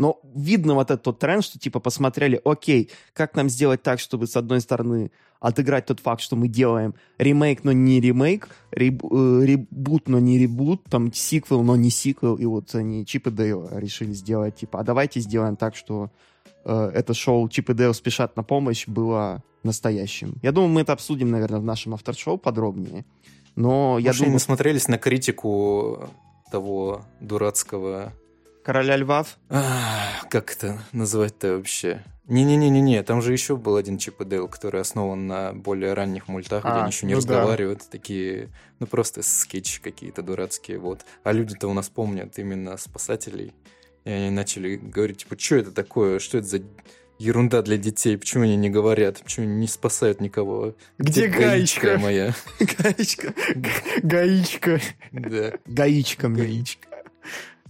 Но видно вот этот тот тренд, что типа посмотрели, окей, как нам сделать так, чтобы с одной стороны отыграть тот факт, что мы делаем ремейк, но не ремейк, реб, э, ребут, но не ребут, там сиквел, но не сиквел, и вот они Чип и Дейл решили сделать, типа, а давайте сделаем так, что э, это шоу Чип и Дейл спешат на помощь было настоящим. Я думаю, мы это обсудим, наверное, в нашем авторшоу подробнее. Но Может, я думаю... мы смотрелись на критику того дурацкого Короля львов? Как это называть-то вообще? Не-не-не-не-не, там же еще был один Чип и Дейл, который основан на более ранних мультах, а, где они еще не ну разговаривают, да. такие, ну просто скетчи какие-то дурацкие, вот. А люди-то у нас помнят именно спасателей, и они начали говорить, типа, что это такое, что это за ерунда для детей, почему они не говорят, почему они не спасают никого? Где, Где гаечка? моя? Гаечка. Гаечка. Да. Гаечка. Гаечка.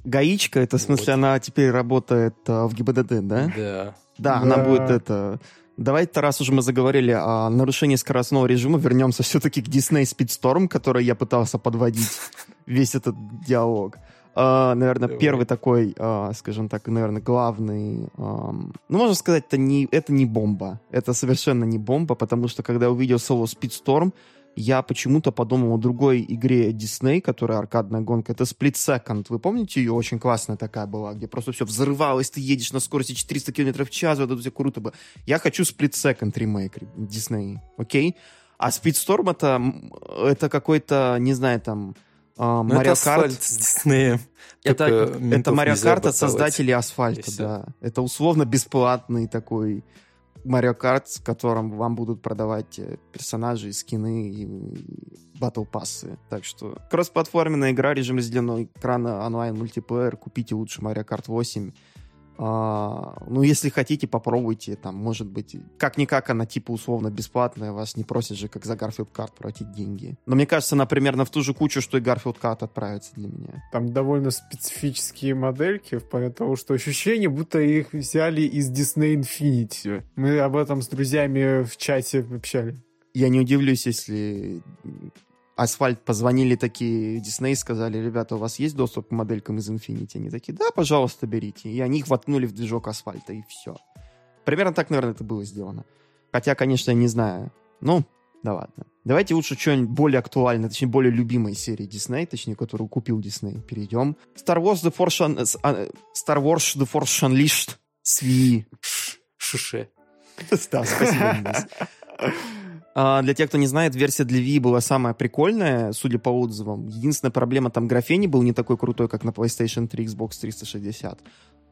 Гаичка, это в смысле вот. она теперь работает а, в ГИБДД, да? Да. Да, да. она будет это... Давайте, раз уже мы заговорили о нарушении скоростного режима, вернемся все-таки к Disney Speedstorm, который я пытался подводить весь этот диалог. Uh, наверное, Давай. первый такой, uh, скажем так, наверное, главный. Um, ну, можно сказать, это не, это не бомба. Это совершенно не бомба, потому что когда я увидел слово Speedstorm, я почему-то подумал о другой игре Disney, которая аркадная гонка. Это Split Second. Вы помните ее? Очень классная такая была, где просто все взрывалось, ты едешь на скорости 400 км в час, вот это все круто было. Я хочу Split Second ремейк Disney, окей? А Speedstorm это, это какой-то, не знаю, там, Mario это Kart. с Диснеем. Это, это Mario Kart от создателей асфальта, да. Это условно бесплатный такой Mario Kart, в котором вам будут продавать э, персонажи, скины и батл пассы. Так что кроссплатформенная игра, режим разделенного экрана, онлайн, мультиплеер. Купите лучше Mario Kart 8. А, ну, если хотите, попробуйте. Там, может быть, как-никак она типа условно бесплатная. Вас не просят же, как за Garfield Kart, платить деньги. Но мне кажется, она примерно в ту же кучу, что и Garfield Kart отправится для меня. Там довольно специфические модельки, в плане того, что ощущение, будто их взяли из Disney Infinity. Мы об этом с друзьями в чате общались. Я не удивлюсь, если Асфальт позвонили такие Дисней, сказали, ребята, у вас есть доступ к моделькам из Infinity? Они такие, да, пожалуйста, берите. И они их воткнули в движок асфальта, и все. Примерно так, наверное, это было сделано. Хотя, конечно, я не знаю. Ну, да ладно. Давайте лучше что-нибудь более актуальное, точнее, более любимой серии Disney, точнее, которую купил Disney. Перейдем. Star Wars The Force, Un... Star Wars The Force Unleashed с Wii. Шуше. Да, спасибо, а, для тех, кто не знает, версия для Wii была самая прикольная, судя по отзывам. Единственная проблема, там графений был не такой крутой, как на PlayStation 3, Xbox 360.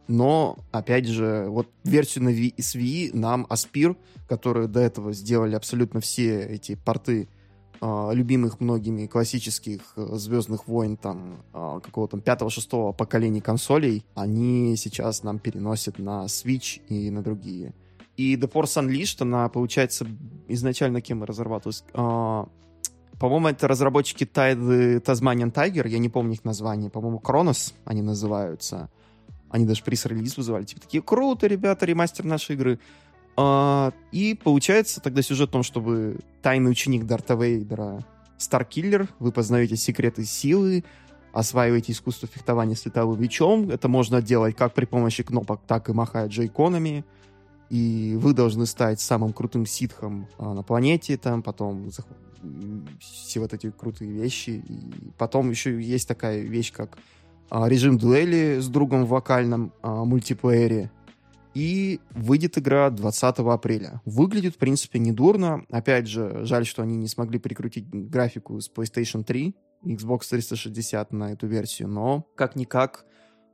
Но, опять же, вот версию на Wii, с Wii нам Aspir, которые до этого сделали абсолютно все эти порты э, любимых многими классических э, Звездных войн, там, э, какого-то пятого-шестого поколения консолей, они сейчас нам переносят на Switch и на другие. И The Force Unleashed, она, получается, изначально кем разрабатывалась? А, По-моему, это разработчики Tide Tasmanian Tiger, я не помню их название, по-моему, Кронос они называются. Они даже пресс-релиз вызывали, типа такие, круто, ребята, ремастер нашей игры. А, и получается тогда сюжет в том, чтобы тайный ученик Дарта Вейдера, Старкиллер, вы познаете секреты силы, осваиваете искусство фехтования с летовым мечом. Это можно делать как при помощи кнопок, так и махая джейконами. И вы должны стать самым крутым ситхом а, на планете, там потом все вот эти крутые вещи. И потом еще есть такая вещь, как а, режим дуэли с другом в вокальном а, мультиплеере. И выйдет игра 20 апреля. Выглядит, в принципе, недурно. Опять же, жаль, что они не смогли прикрутить графику с PlayStation 3, Xbox 360 на эту версию, но как-никак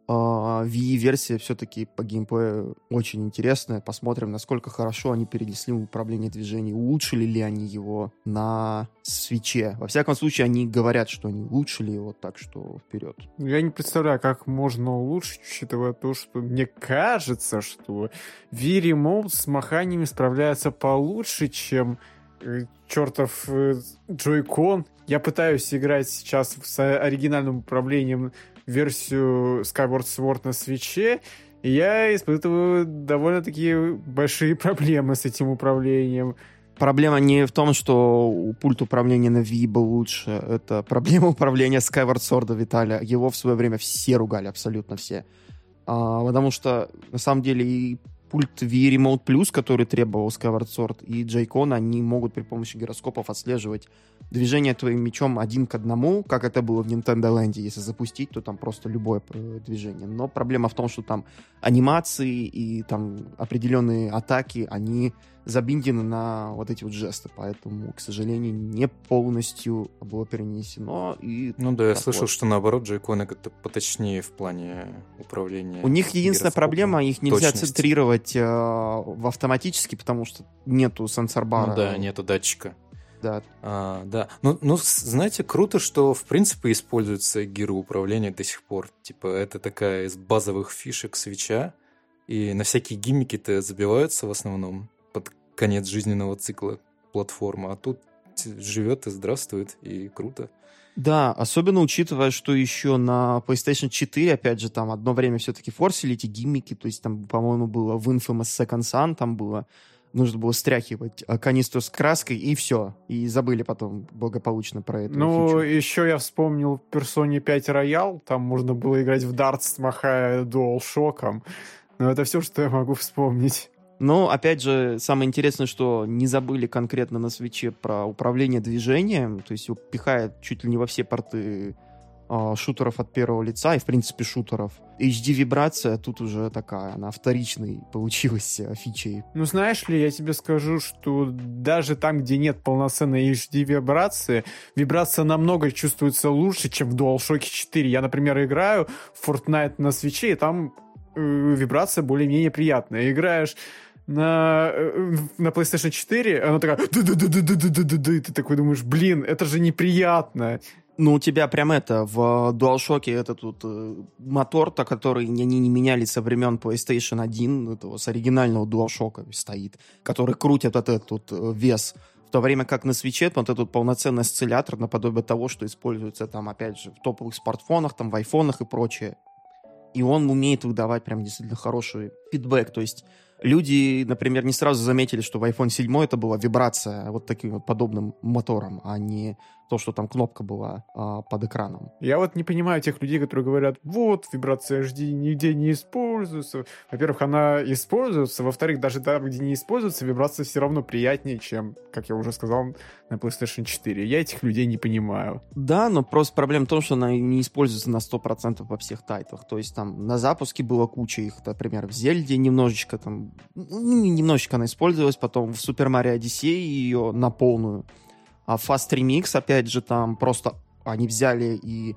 А, все-таки по геймплею очень интересная. Посмотрим, насколько хорошо они перенесли управление движений. Улучшили ли они его на свече. Во всяком случае, они говорят, что они улучшили его, так что вперед. Я не представляю, как можно улучшить, учитывая то, что мне кажется, что Wii Remote с маханиями справляется получше, чем э, чертов э, Joy-Con. Я пытаюсь играть сейчас с оригинальным управлением версию Skyward Sword на свече, я испытываю довольно-таки большие проблемы с этим управлением. Проблема не в том, что пульт управления на Wii был лучше. Это проблема управления Skyward Sword Виталия. Его в свое время все ругали, абсолютно все. А, потому что, на самом деле, и пульт Wii Remote Plus, который требовал Skyward Sword, и Joy-Con, они могут при помощи гироскопов отслеживать движение твоим мечом один к одному, как это было в Nintendo Land. Если запустить, то там просто любое э, движение. Но проблема в том, что там анимации и там определенные атаки, они забиндены на вот эти вот жесты, поэтому, к сожалению, не полностью было перенесено. И ну да, я слышал, вот. что наоборот джейконы как-то поточнее в плане управления. У них единственная проблема, их нельзя точности. центрировать э, автоматически, потому что нету сенсор-бара. Ну да, нету датчика. Да. А, да. Ну, ну, знаете, круто, что в принципе используется гироуправление до сих пор. Типа, это такая из базовых фишек свеча. И на всякие гиммики-то забиваются в основном под конец жизненного цикла платформа, а тут живет и здравствует, и круто. Да, особенно учитывая, что еще на PlayStation 4, опять же, там одно время все-таки форсили эти гиммики, то есть там, по-моему, было в Infamous Second Son, там было нужно было стряхивать а, канистру с краской, и все. И забыли потом благополучно про это. Ну, фичу. еще я вспомнил Persona 5 Royal, там можно было играть в дартс, махая DualShock. Но это все, что я могу вспомнить. Но, опять же, самое интересное, что не забыли конкретно на свече про управление движением, то есть его пихает чуть ли не во все порты шутеров от первого лица, и, в принципе, шутеров. HD-вибрация тут уже такая, она вторичной получилась фичей. Ну, знаешь ли, я тебе скажу, что даже там, где нет полноценной HD-вибрации, вибрация намного чувствуется лучше, чем в DualShock 4. Я, например, играю в Fortnite на свече, и там э, вибрация более-менее приятная. Играешь на, э, на PlayStation 4, она такая... Ты такой думаешь, блин, это же неприятно. Ну, у тебя прям это, в DualShock этот вот э, мотор-то, который они не меняли со времен PlayStation 1, этого, с оригинального DualShock стоит, который крутит этот вот э, вес. В то время как на свече вот этот полноценный осциллятор наподобие того, что используется там, опять же, в топовых смартфонах, там, в айфонах и прочее. И он умеет выдавать прям действительно хороший фидбэк. То есть люди, например, не сразу заметили, что в iPhone 7 это была вибрация вот таким вот подобным мотором, а не то, что там кнопка была а, под экраном. Я вот не понимаю тех людей, которые говорят, вот, вибрация HD нигде не используется. Во-первых, она используется, во-вторых, даже там, где не используется, вибрация все равно приятнее, чем, как я уже сказал, на PlayStation 4. Я этих людей не понимаю. Да, но просто проблема в том, что она не используется на 100% во всех тайтлах. То есть там на запуске было куча их, например, в Зельде немножечко там, ну, немножечко она использовалась, потом в Super Mario Odyssey ее на полную а Fast Remix, опять же, там просто они взяли и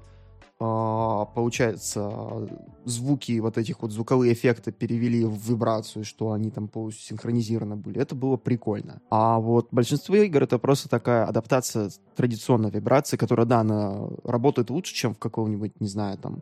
а, получается, звуки, вот этих вот звуковые эффекты перевели в вибрацию, что они там полностью синхронизированы были. Это было прикольно. А вот большинство игр это просто такая адаптация традиционной вибрации, которая, да, она работает лучше, чем в каком-нибудь, не знаю, там,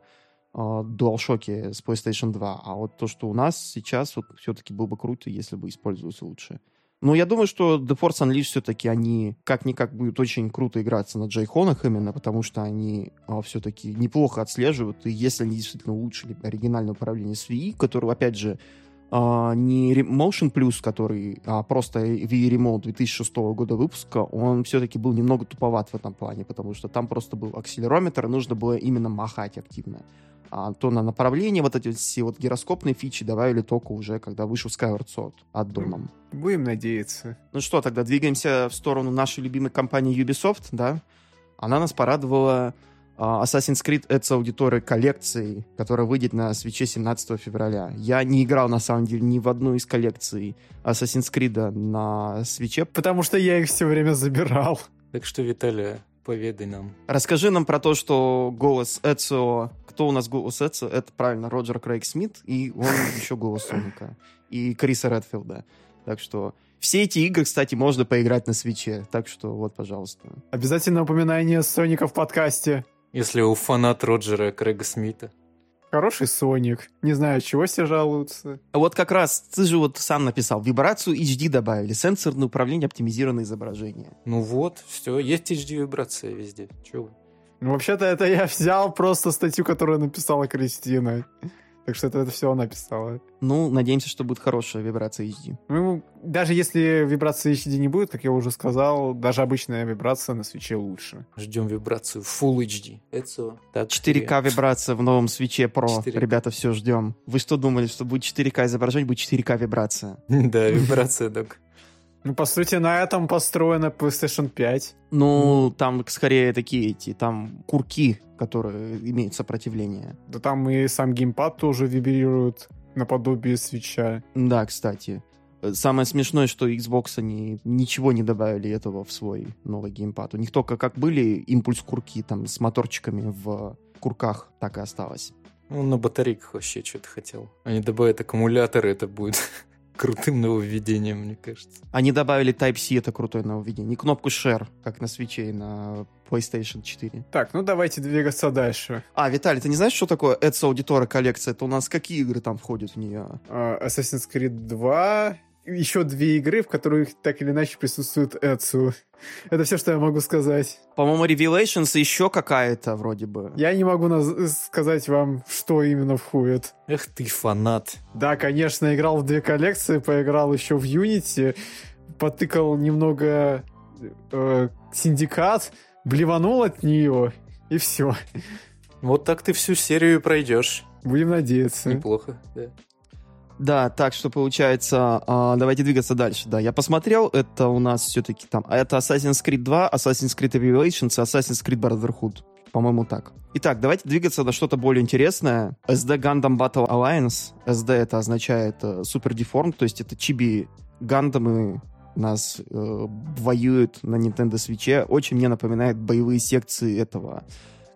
а, DualShock с PlayStation 2. А вот то, что у нас сейчас, вот все-таки было бы круто, если бы использовалось лучше. Но я думаю, что The Force Unleashed все-таки они как-никак будут очень круто играться на джейхонах именно, потому что они а, все-таки неплохо отслеживают, и если они действительно улучшили оригинальное управление с Wii, которое, опять же, а, не Motion Plus, который а просто Wii Remote 2006 года выпуска, он все-таки был немного туповат в этом плане, потому что там просто был акселерометр, и нужно было именно махать активно. А то на направление вот эти все вот гироскопные фичи добавили только уже, когда вышел Skyward Sword от домом. Будем надеяться. Ну что, тогда двигаемся в сторону нашей любимой компании Ubisoft, да? Она нас порадовала Assassin's Creed Ezio Auditore коллекцией, которая выйдет на свече 17 февраля. Я не играл, на самом деле, ни в одну из коллекций Assassin's Creed на свече. Потому что я их все время забирал. Так что, Виталия, поведай нам. Расскажи нам про то, что голос Эцио... Кто у нас голос Эцио? Это, правильно, Роджер Крейг Смит, и он еще голос Соника. И Криса Редфилда. Так что все эти игры, кстати, можно поиграть на свече. Так что вот, пожалуйста. Обязательно упоминание Соника в подкасте. Если у фанат Роджера Крэга Смита. Хороший Соник. Не знаю, чего все жалуются. А вот как раз, ты же вот сам написал, вибрацию HD добавили, сенсорное управление, оптимизированное изображение. Ну вот, все, есть HD-вибрация везде. Чего вы? Ну, вообще-то это я взял просто статью, которую написала Кристина. Так что это, это все она писала. Ну, надеемся, что будет хорошая вибрация HD. Ну, даже если вибрации HD не будет, как я уже сказал, даже обычная вибрация на свече лучше. Ждем вибрацию Full HD. Это так 4К вибрация в новом свече Pro. 4K. Ребята, все ждем. Вы что думали, что будет 4К изображение, будет 4К вибрация? Да, вибрация, так. Ну, по сути, на этом построена PlayStation 5. Ну, там скорее такие эти, там курки, которые имеют сопротивление. Да там и сам геймпад тоже вибрирует наподобие свеча. Да, кстати. Самое смешное, что Xbox они ничего не добавили этого в свой новый геймпад. У них только как были импульс-курки там с моторчиками в курках, так и осталось. Ну, на батарейках вообще что-то хотел. Они добавят аккумуляторы, это будет крутым нововведением, мне кажется. Они добавили Type-C, это крутое нововведение. И кнопку Share, как на свече и на PlayStation 4. Так, ну давайте двигаться дальше. А, Виталий, ты не знаешь, что такое Ezio Auditore коллекция? Это у нас какие игры там входят в нее? Uh, Assassin's Creed 2, еще две игры, в которых так или иначе присутствует Эцу. Это все, что я могу сказать. По-моему, Revelations еще какая-то вроде бы. Я не могу сказать вам, что именно входит. Эх ты фанат. Да, конечно, играл в две коллекции, поиграл еще в Unity, потыкал немного э, Синдикат, блеванул от нее, и все. Вот так ты всю серию пройдешь. Будем надеяться. Неплохо, да. Да, так что получается, э, давайте двигаться дальше. Да, я посмотрел, это у нас все-таки там, а это Assassin's Creed 2, Assassin's Creed Revelations и Assassin's Creed Brotherhood. По-моему, так. Итак, давайте двигаться на что-то более интересное. SD Gundam Battle Alliance. SD это означает э, Super Deformed, то есть это чиби Гандамы нас э, воюют на Nintendo Switch. Очень мне напоминает боевые секции этого.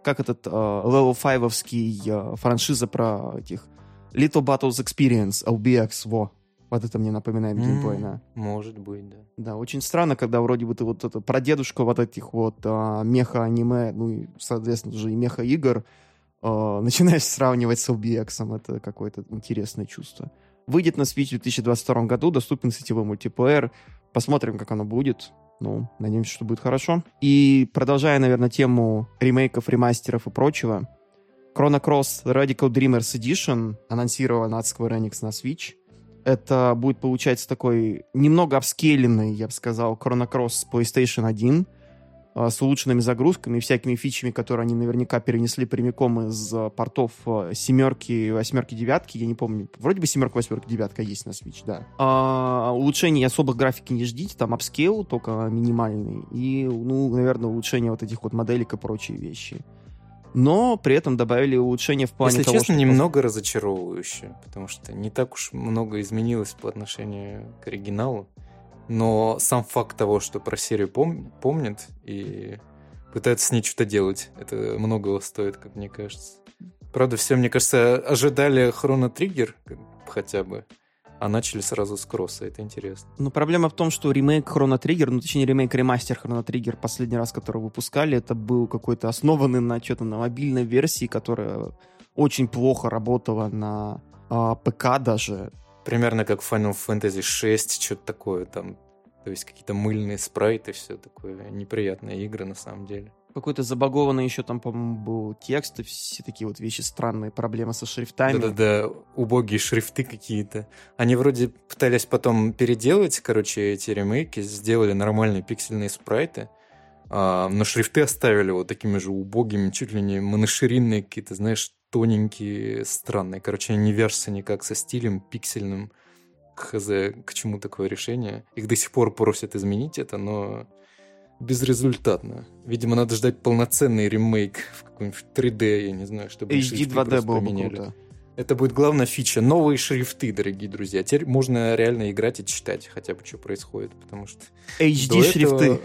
Как этот э, Level 5-овский э, франшиза про этих Little Battles Experience, LBX, во. Вот это мне напоминает mm, геймплей, да. Может быть, да. Да, очень странно, когда вроде бы ты вот это прадедушка вот этих вот а, меха-аниме, ну и, соответственно же, и меха-игр а, начинаешь сравнивать с LBX. Это какое-то интересное чувство. Выйдет на Switch в 2022 году, доступен сетевой мультиплеер. Посмотрим, как оно будет. Ну, надеемся, что будет хорошо. И продолжая, наверное, тему ремейков, ремастеров и прочего, Chrono Cross Radical Dreamers Edition анонсирован от Square Enix на Switch. Это будет, получается, такой немного апскейленный, я бы сказал, Chrono Cross с PlayStation 1 а, с улучшенными загрузками и всякими фичами, которые они наверняка перенесли прямиком из а, портов а, семерки, восьмерки, девятки, я не помню. Вроде бы семерка, восьмерка, девятка есть на Switch, да. А, улучшений особых графики не ждите, там upscale только минимальный. И, ну, наверное, улучшение вот этих вот моделек и прочие вещи но при этом добавили улучшения в плане Если того, честно, что... немного разочаровывающе, потому что не так уж много изменилось по отношению к оригиналу. Но сам факт того, что про серию пом- помнят и пытаются с ней что-то делать, это многого стоит, как мне кажется. Правда, все, мне кажется, ожидали Хроно Триггер хотя бы а начали сразу с кросса, это интересно. Но проблема в том, что ремейк Chrono Trigger, ну точнее ремейк ремастер Chrono Trigger, последний раз, который выпускали, это был какой-то основанный на что-то на мобильной версии, которая очень плохо работала на а, ПК даже. Примерно как Final Fantasy 6, что-то такое там То есть какие-то мыльные спрайты, все такое неприятные игры на самом деле. Какой-то забагованный еще там, по-моему, был текст и все такие вот вещи странные, проблемы со шрифтами. Да-да-да, убогие шрифты какие-то. Они вроде пытались потом переделать, короче, эти ремейки, сделали нормальные пиксельные спрайты, а, но шрифты оставили вот такими же убогими, чуть ли не моноширинные какие-то, знаешь, тоненькие, странные. Короче, они не вяжутся никак со стилем пиксельным. Хз, к чему такое решение. Их до сих пор просят изменить это, но безрезультатно. Видимо, надо ждать полноценный ремейк в каком-нибудь 3D, я не знаю, чтобы HD 2D было бы круто. Это будет главная фича. Новые шрифты, дорогие друзья. Теперь можно реально играть и читать хотя бы, что происходит, потому что... HD-шрифты.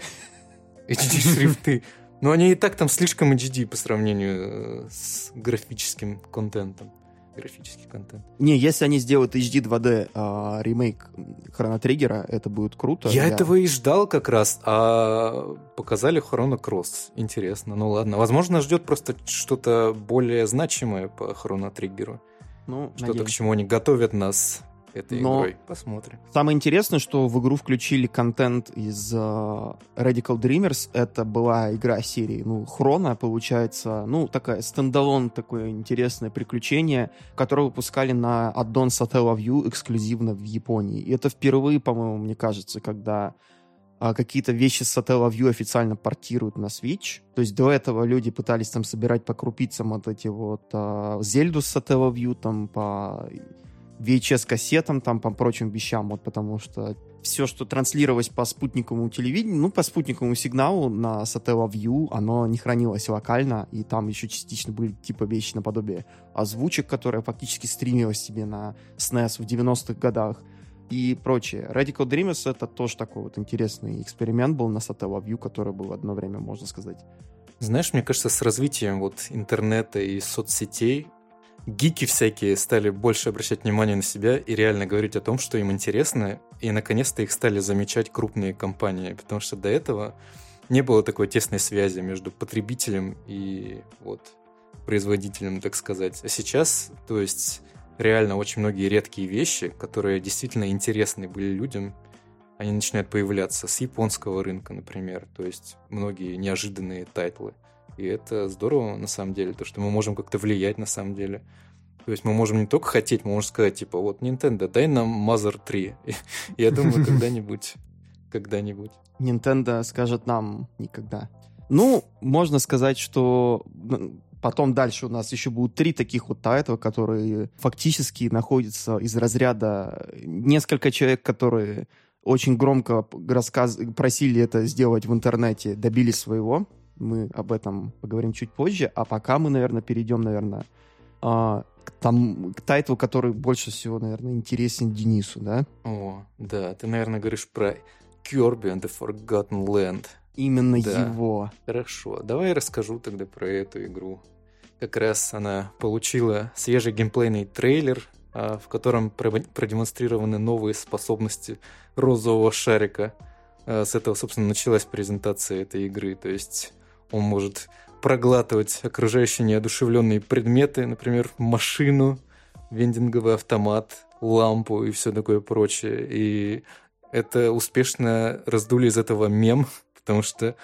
HD-шрифты. Но они и так там слишком HD по сравнению э, с графическим контентом. Графический контент. Не, если они сделают HD 2D а, ремейк Хроно Триггера, это будет круто. Я, я этого и ждал как раз, а показали Хроно Кросс. Интересно, ну ладно. Возможно, ждет просто что-то более значимое по Хроно Триггеру. Ну, что-то, к чему они готовят нас этой Но игрой. Посмотрим. Самое интересное, что в игру включили контент из uh, Radical Dreamers. Это была игра серии, ну, Хрона, получается. Ну, такая стендалон, такое интересное приключение, которое выпускали на аддон Satellaview эксклюзивно в Японии. И это впервые, по-моему, мне кажется, когда а, какие-то вещи с Satellaview официально портируют на Switch. То есть до этого люди пытались там собирать по крупицам вот эти вот а, Зельду с Satellaview, там по VHS-кассетам, там, по прочим вещам, вот потому что все, что транслировалось по спутниковому телевидению, ну, по спутниковому сигналу на Satellaview, оно не хранилось локально, и там еще частично были типа вещи наподобие озвучек, которые фактически стримилось себе на SNES в 90-х годах и прочее. Radical Dreamers — это тоже такой вот интересный эксперимент был на Satellaview, который был одно время, можно сказать, знаешь, мне кажется, с развитием вот интернета и соцсетей гики всякие стали больше обращать внимание на себя и реально говорить о том, что им интересно, и наконец-то их стали замечать крупные компании, потому что до этого не было такой тесной связи между потребителем и вот производителем, так сказать. А сейчас, то есть реально очень многие редкие вещи, которые действительно интересны были людям, они начинают появляться с японского рынка, например. То есть многие неожиданные тайтлы. И это здорово, на самом деле, то, что мы можем как-то влиять, на самом деле. То есть мы можем не только хотеть, мы можем сказать, типа, вот, Nintendo, дай нам Mother 3. Я думаю, когда-нибудь, когда-нибудь. Nintendo скажет нам никогда. Ну, можно сказать, что потом дальше у нас еще будут три таких вот тайтла, которые фактически находятся из разряда несколько человек, которые очень громко рассказ... просили это сделать в интернете, добились своего мы об этом поговорим чуть позже, а пока мы, наверное, перейдем, наверное, а, к, там, к тайтлу, который больше всего, наверное, интересен Денису, да? О, да, ты, наверное, говоришь про Kirby and the Forgotten Land. Именно да. его. Хорошо, давай я расскажу тогда про эту игру. Как раз она получила свежий геймплейный трейлер, а, в котором продемонстрированы новые способности розового шарика. А, с этого, собственно, началась презентация этой игры. То есть он может проглатывать окружающие неодушевленные предметы, например, машину, вендинговый автомат, лампу и все такое прочее. И это успешно раздули из этого мем, потому что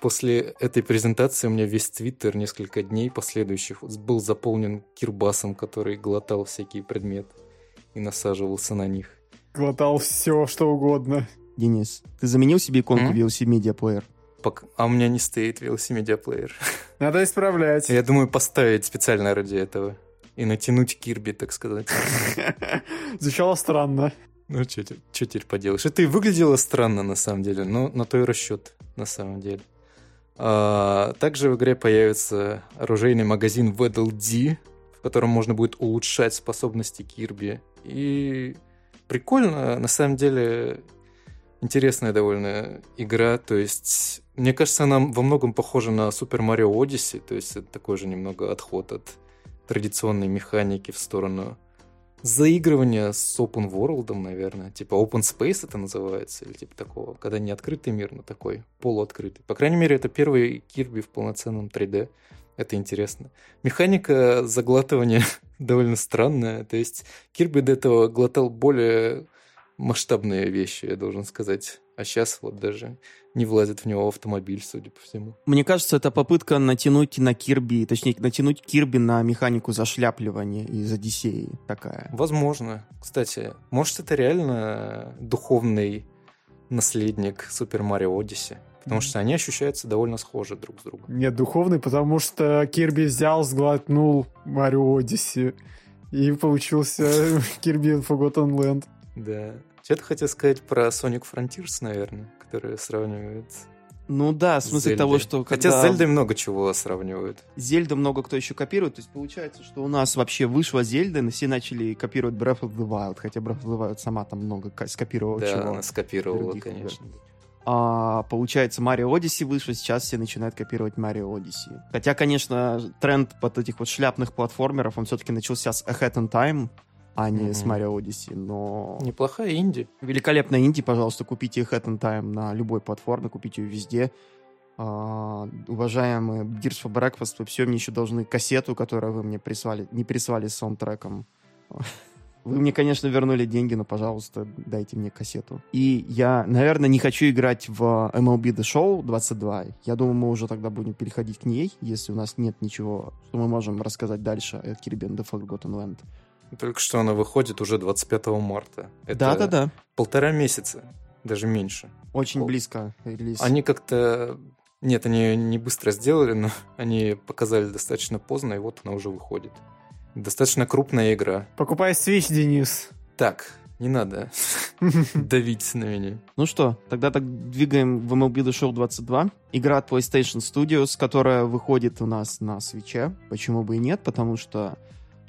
после этой презентации у меня весь твиттер несколько дней последующих был заполнен кирбасом, который глотал всякие предметы и насаживался на них. Глотал все, что угодно. Денис, ты заменил себе иконку mm? VLC Media Player? А у меня не стоит VLC Player. Надо исправлять. Я думаю, поставить специально ради этого. И натянуть Кирби, так сказать. Звучало странно. Ну, что теперь поделаешь? Это и выглядело странно, на самом деле, но на то и расчет, на самом деле. А, также в игре появится оружейный магазин Weddle D, в котором можно будет улучшать способности Кирби. И прикольно, на самом деле, интересная довольно игра. То есть, мне кажется, она во многом похожа на Super Mario Odyssey. То есть, это такой же немного отход от традиционной механики в сторону заигрывания с open world, наверное. Типа open space это называется, или типа такого. Когда не открытый мир, но такой полуоткрытый. По крайней мере, это первый Кирби в полноценном 3D. Это интересно. Механика заглатывания довольно странная. То есть Кирби до этого глотал более масштабные вещи, я должен сказать. А сейчас вот даже не влазит в него автомобиль, судя по всему. Мне кажется, это попытка натянуть на Кирби, точнее, натянуть Кирби на механику зашляпливания из Одиссеи такая. Возможно. Кстати, может, это реально духовный наследник Супер Марио Одиссе? Потому что они ощущаются довольно схожи друг с другом. Нет, духовный, потому что Кирби взял, сглотнул Марио Одиссе. И получился Кирби Forgotten Land. Да. Что ты хотел сказать про Sonic Frontiers, наверное, которые сравнивают ну да, в смысле Зельдой. того, что... Хотя когда с Зельдой много чего сравнивают. Зельда много кто еще копирует, то есть получается, что у нас вообще вышла Зельда, и все начали копировать Breath of the Wild, хотя Breath of the Wild сама там много скопировала да, чего. она скопировала, других конечно. А, получается, Mario Odyssey вышла, сейчас все начинают копировать Mario Odyssey. Хотя, конечно, тренд под этих вот шляпных платформеров, он все-таки начался с A Hat in Time, а не Мгм. с Mario Odyssey, но... Неплохая инди. Великолепная инди, пожалуйста, купите Hat in Time на любой платформе, купите ее везде. А, уважаемые Gears for Breakfast, вы все мне еще должны кассету, которую вы мне прислали, не прислали с саундтреком. Вы мне, конечно, вернули деньги, но, пожалуйста, дайте мне кассету. И я, наверное, не хочу играть в MLB The Show 22. Я думаю, мы уже тогда будем переходить к ней, если у нас нет ничего, что мы можем рассказать дальше о Kirby and the Forgotten Land. Только что она выходит уже 25 марта. Это Да-да-да. полтора месяца, даже меньше. Очень Пол- близко релиз. Они как-то... Нет, они не быстро сделали, но они показали достаточно поздно, и вот она уже выходит. Достаточно крупная игра. Покупай Switch, Денис. Так, не надо давить на меня. Ну что, тогда так двигаем в MLB The Show 22. Игра от PlayStation Studios, которая выходит у нас на свече. Почему бы и нет? Потому что,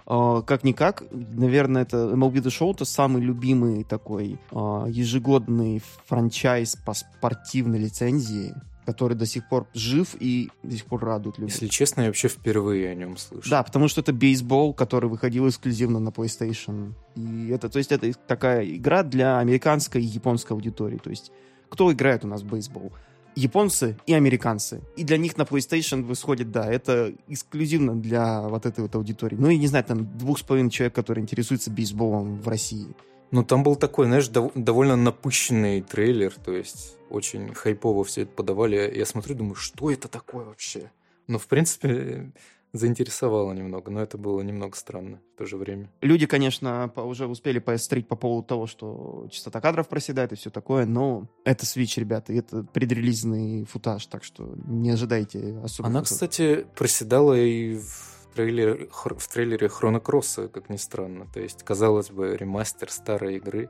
как-никак, наверное, это MLB The Show это самый любимый такой э, ежегодный франчайз по спортивной лицензии, который до сих пор жив и до сих пор радует людей. Если честно, я вообще впервые о нем слышу. Да, потому что это бейсбол, который выходил эксклюзивно на PlayStation. И это, то есть, это такая игра для американской и японской аудитории. То есть, кто играет у нас в бейсбол? Японцы и американцы. И для них на PlayStation выходит, да, это эксклюзивно для вот этой вот аудитории. Ну, и не знаю, там двух с половиной человек, которые интересуются бейсболом в России. Ну, там был такой, знаешь, дов- довольно напыщенный трейлер, то есть очень хайпово все это подавали. Я смотрю, думаю, что это такое вообще? Ну, в принципе, заинтересовало немного, но это было немного странно в то же время. Люди, конечно, уже успели поострить по поводу того, что частота кадров проседает и все такое, но это Switch, ребята, это предрелизный футаж, так что не ожидайте особо. Она, кстати, проседала и в трейлере, в трейлере Хронокросса, как ни странно. То есть, казалось бы, ремастер старой игры,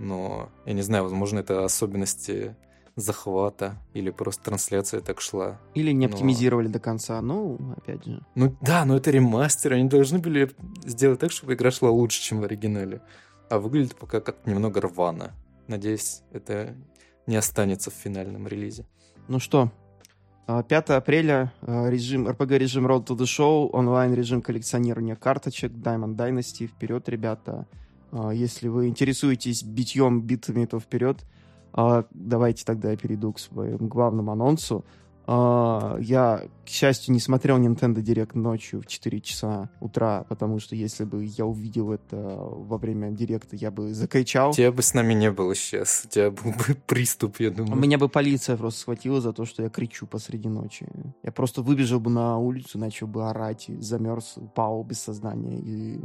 но, я не знаю, возможно, это особенности захвата или просто трансляция так шла. Или не но- оптимизировали до конца, ну, опять же. Ну да, но это ремастер, они должны были сделать так, чтобы игра шла лучше, чем в оригинале. А выглядит пока как немного рвано. Надеюсь, это не останется в финальном релизе. Ну что, а, 5 апреля, а, режим, RPG-режим Road to the Show, онлайн-режим коллекционирования карточек, Diamond Dynasty, вперед, ребята. А, Если вы интересуетесь битьем битами, то вперед. А, Давайте тогда я перейду к своему главному анонсу. А, Я, к счастью, не смотрел Nintendo Direct ночью в 4 часа утра, потому что если бы я увидел это во время Директа, я бы закричал. Тебя бы с нами не было сейчас. У тебя был бы приступ, я думаю. Меня бы полиция просто схватила за то, что я кричу посреди ночи. Я просто выбежал бы на улицу, начал бы орать, замерз, упал без сознания и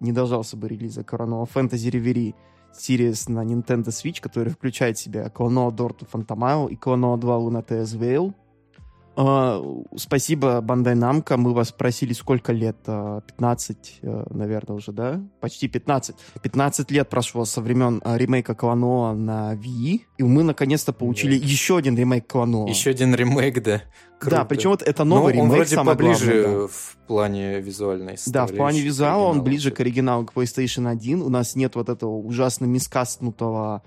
не дождался бы релиза Coronal Fantasy Reverie Series на Nintendo Switch, который включает в себя Clonoa to Phantomile и Clonoa 2 Lunates Veil. А, спасибо, Бандай Намка. Мы вас просили сколько лет? А, 15, э, наверное, уже, да? Почти 15. 15 лет прошло со времен а, ремейка Кланоа на Wii, и мы наконец-то получили Да. еще один ремейк Кланоа. Еще один ремейк, да. Круто. Да, причем вот это Но новый он ремейк, вроде самое поближе главное, да. в плане визуальной Да, в плане визуала он ближе к оригиналу, к PlayStation 1. У нас нет вот этого ужасно мискастнутого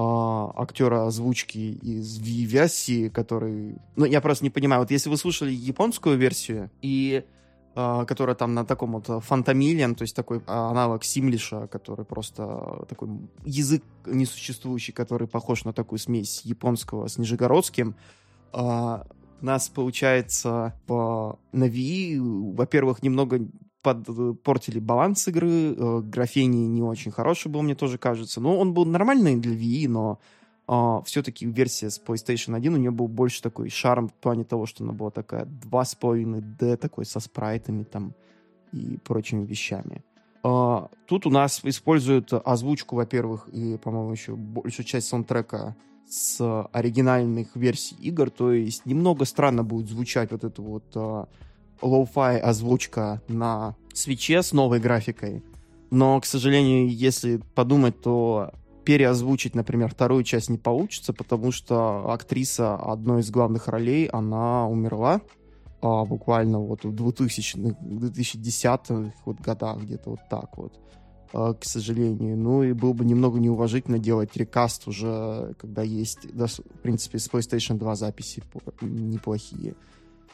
а, актера озвучки из Wii-версии, который... Ну, я просто не понимаю. Вот если вы слушали японскую версию, и а, которая там на таком вот фантомилиан, то есть такой а, аналог Симлиша, который просто такой язык несуществующий, который похож на такую смесь японского с нижегородским, а, нас получается по на Wii, во-первых, немного подпортили баланс игры, э, графений не очень хороший был, мне тоже кажется. Ну, он был нормальный для Wii, но а, все-таки версия с PlayStation 1, у нее был больше такой шарм в плане того, что она была такая 2,5D, такой со спрайтами там и прочими вещами. А, тут у нас используют озвучку, во-первых, и, по-моему, еще большую часть саундтрека с оригинальных версий игр, то есть немного странно будет звучать вот эта вот э, lo-fi озвучка на Switch е с новой графикой, но, к сожалению, если подумать, то переозвучить, например, вторую часть не получится, потому что актриса одной из главных ролей, она умерла а, буквально вот в 2000-х, 2010-х вот годах, где-то вот так вот, а, к сожалению. Ну и было бы немного неуважительно делать рекаст уже, когда есть, в принципе, с PlayStation 2 записи неплохие.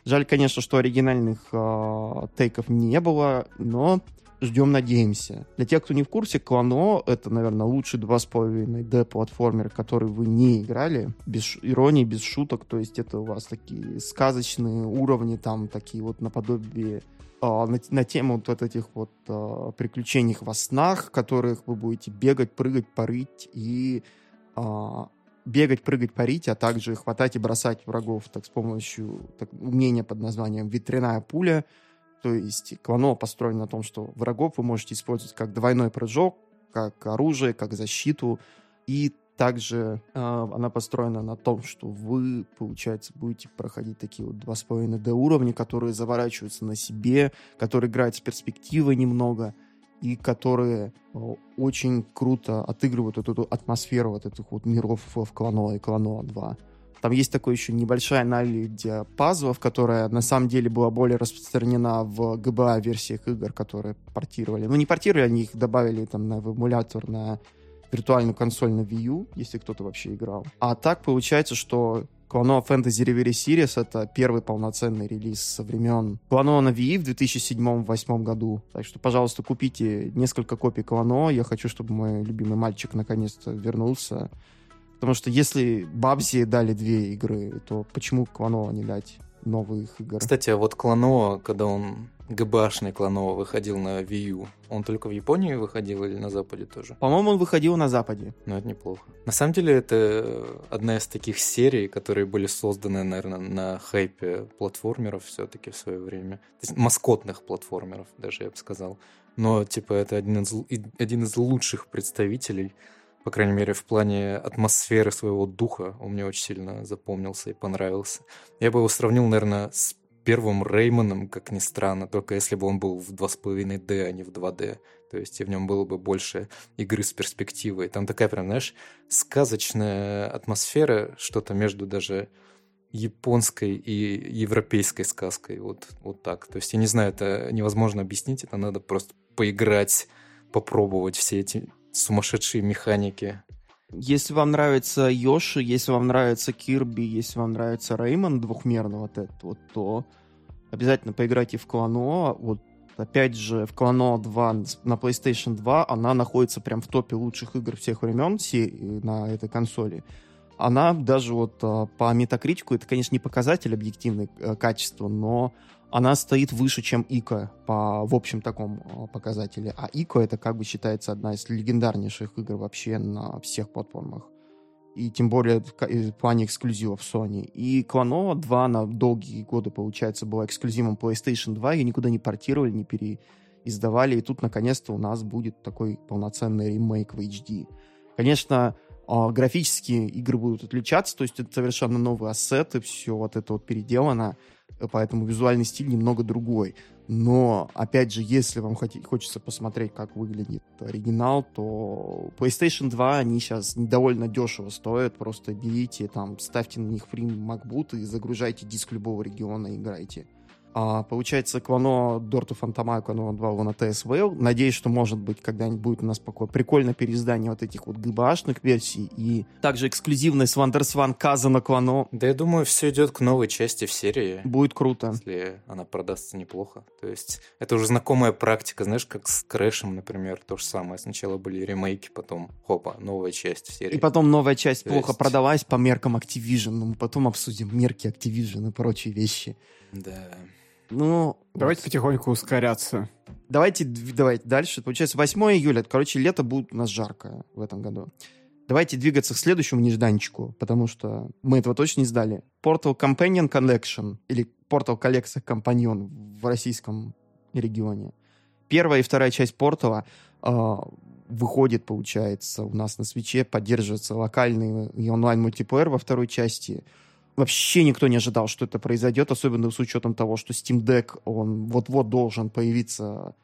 Жаль, конечно, что оригинальных э, тейков не было, но ждем, надеемся. Для тех, кто не в курсе, Клано — это, наверное, лучший 2,5D платформер, который вы не играли, без иронии, без шуток, то есть это у вас такие сказочные уровни, там такие вот наподобие а, на, на тему вот этих вот а, приключений во снах, в которых вы будете бегать, прыгать, парить и а, бегать, прыгать, парить, а также хватать и бросать врагов так, с помощью так, умения под названием «Ветряная пуля», то есть клано построено на том, что врагов вы можете использовать как двойной прыжок, как оружие, как защиту. И также э, она построена на том, что вы, получается, будете проходить такие вот 2,5D уровня, которые заворачиваются на себе, которые играют с перспективой немного, и которые э, очень круто отыгрывают вот эту атмосферу вот этих вот миров в Клано и Клано 2. Там есть такая еще небольшая наличие пазлов, которая на самом деле была более распространена в GBA-версиях игр, которые портировали. Ну, не портировали, они их добавили там на, в эмулятор на виртуальную консоль на Wii U, если кто-то вообще играл. А так получается, что Клано Fantasy Reverie Series — это первый полноценный релиз со времен Клано на Wii в 2007-2008 году. Так что, пожалуйста, купите несколько копий Клано. Я хочу, чтобы мой любимый мальчик наконец-то вернулся. Потому что если Бабзи дали две игры, то почему Кланова не дать новых игр? Кстати, а вот Кланова, когда он ГБАшный Кланова выходил на Wii U, он только в Японии выходил или на Западе тоже? По-моему, он выходил на Западе. Ну, это неплохо. На самом деле, это одна из таких серий, которые были созданы, наверное, на хайпе платформеров все-таки в свое время. То есть маскотных платформеров, даже я бы сказал. Но, типа, это один из, один из лучших представителей по крайней мере, в плане атмосферы своего духа он мне очень сильно запомнился и понравился. Я бы его сравнил, наверное, с первым Реймоном, как ни странно, только если бы он был в 2,5D, а не в 2D. То есть и в нем было бы больше игры с перспективой. Там такая прям, знаешь, сказочная атмосфера, что-то между даже японской и европейской сказкой. Вот, вот так. То есть я не знаю, это невозможно объяснить, это надо просто поиграть, попробовать все эти сумасшедшие механики. Если вам нравится Йоши, если вам нравится Кирби, если вам нравится Реймон двухмерный вот этот вот, то обязательно поиграйте в Клано. Вот опять же, в Клано 2 на PlayStation 2 она находится прям в топе лучших игр всех времен на этой консоли. Она даже вот а, по метакритику, это, конечно, не показатель объективной э, качества, но она стоит выше, чем Ика по в общем таком а, показателе. А Ико это как бы считается одна из легендарнейших игр вообще на всех платформах. И тем более в плане эксклюзивов Sony. И Кланова 2 на долгие годы, получается, была эксклюзивом PlayStation 2. Ее никуда не портировали, не переиздавали. И тут, наконец-то, у нас будет такой полноценный ремейк в HD. Конечно, а, графические игры будут отличаться, то есть это совершенно новые ассеты, все вот это вот переделано поэтому визуальный стиль немного другой. Но, опять же, если вам хочется посмотреть, как выглядит оригинал, то PlayStation 2, они сейчас довольно дешево стоят. Просто берите, там, ставьте на них фри MacBook и загружайте диск любого региона и играйте. А, получается, Клано Дорту Фантома, Клано 2 Луна ТСВЛ. Надеюсь, что, может быть, когда-нибудь будет у нас такое прикольное переиздание вот этих вот GBA-шных версий и также эксклюзивность Вандерсван Каза на Клано. Да я думаю, все идет к новой части в серии. Будет круто. Если она продастся неплохо. То есть это уже знакомая практика, знаешь, как с Крэшем, например, то же самое. Сначала были ремейки, потом, хопа, новая часть в серии. И потом новая часть то плохо есть... продалась по меркам Activision. Но мы потом обсудим мерки Activision и прочие вещи. Да. Ну, давайте вот. потихоньку ускоряться. Давайте, давайте дальше. Получается, 8 июля. Короче, лето будет у нас жарко в этом году. Давайте двигаться к следующему нежданчику, потому что мы этого точно не сдали. Portal Companion Collection или Portal Collection Companion в российском регионе. Первая и вторая часть Портала э, выходит, получается, у нас на свече, поддерживается локальный и онлайн-мультиплеер во второй части. Вообще никто не ожидал, что это произойдет, особенно с учетом того, что Steam Deck, он вот-вот должен появиться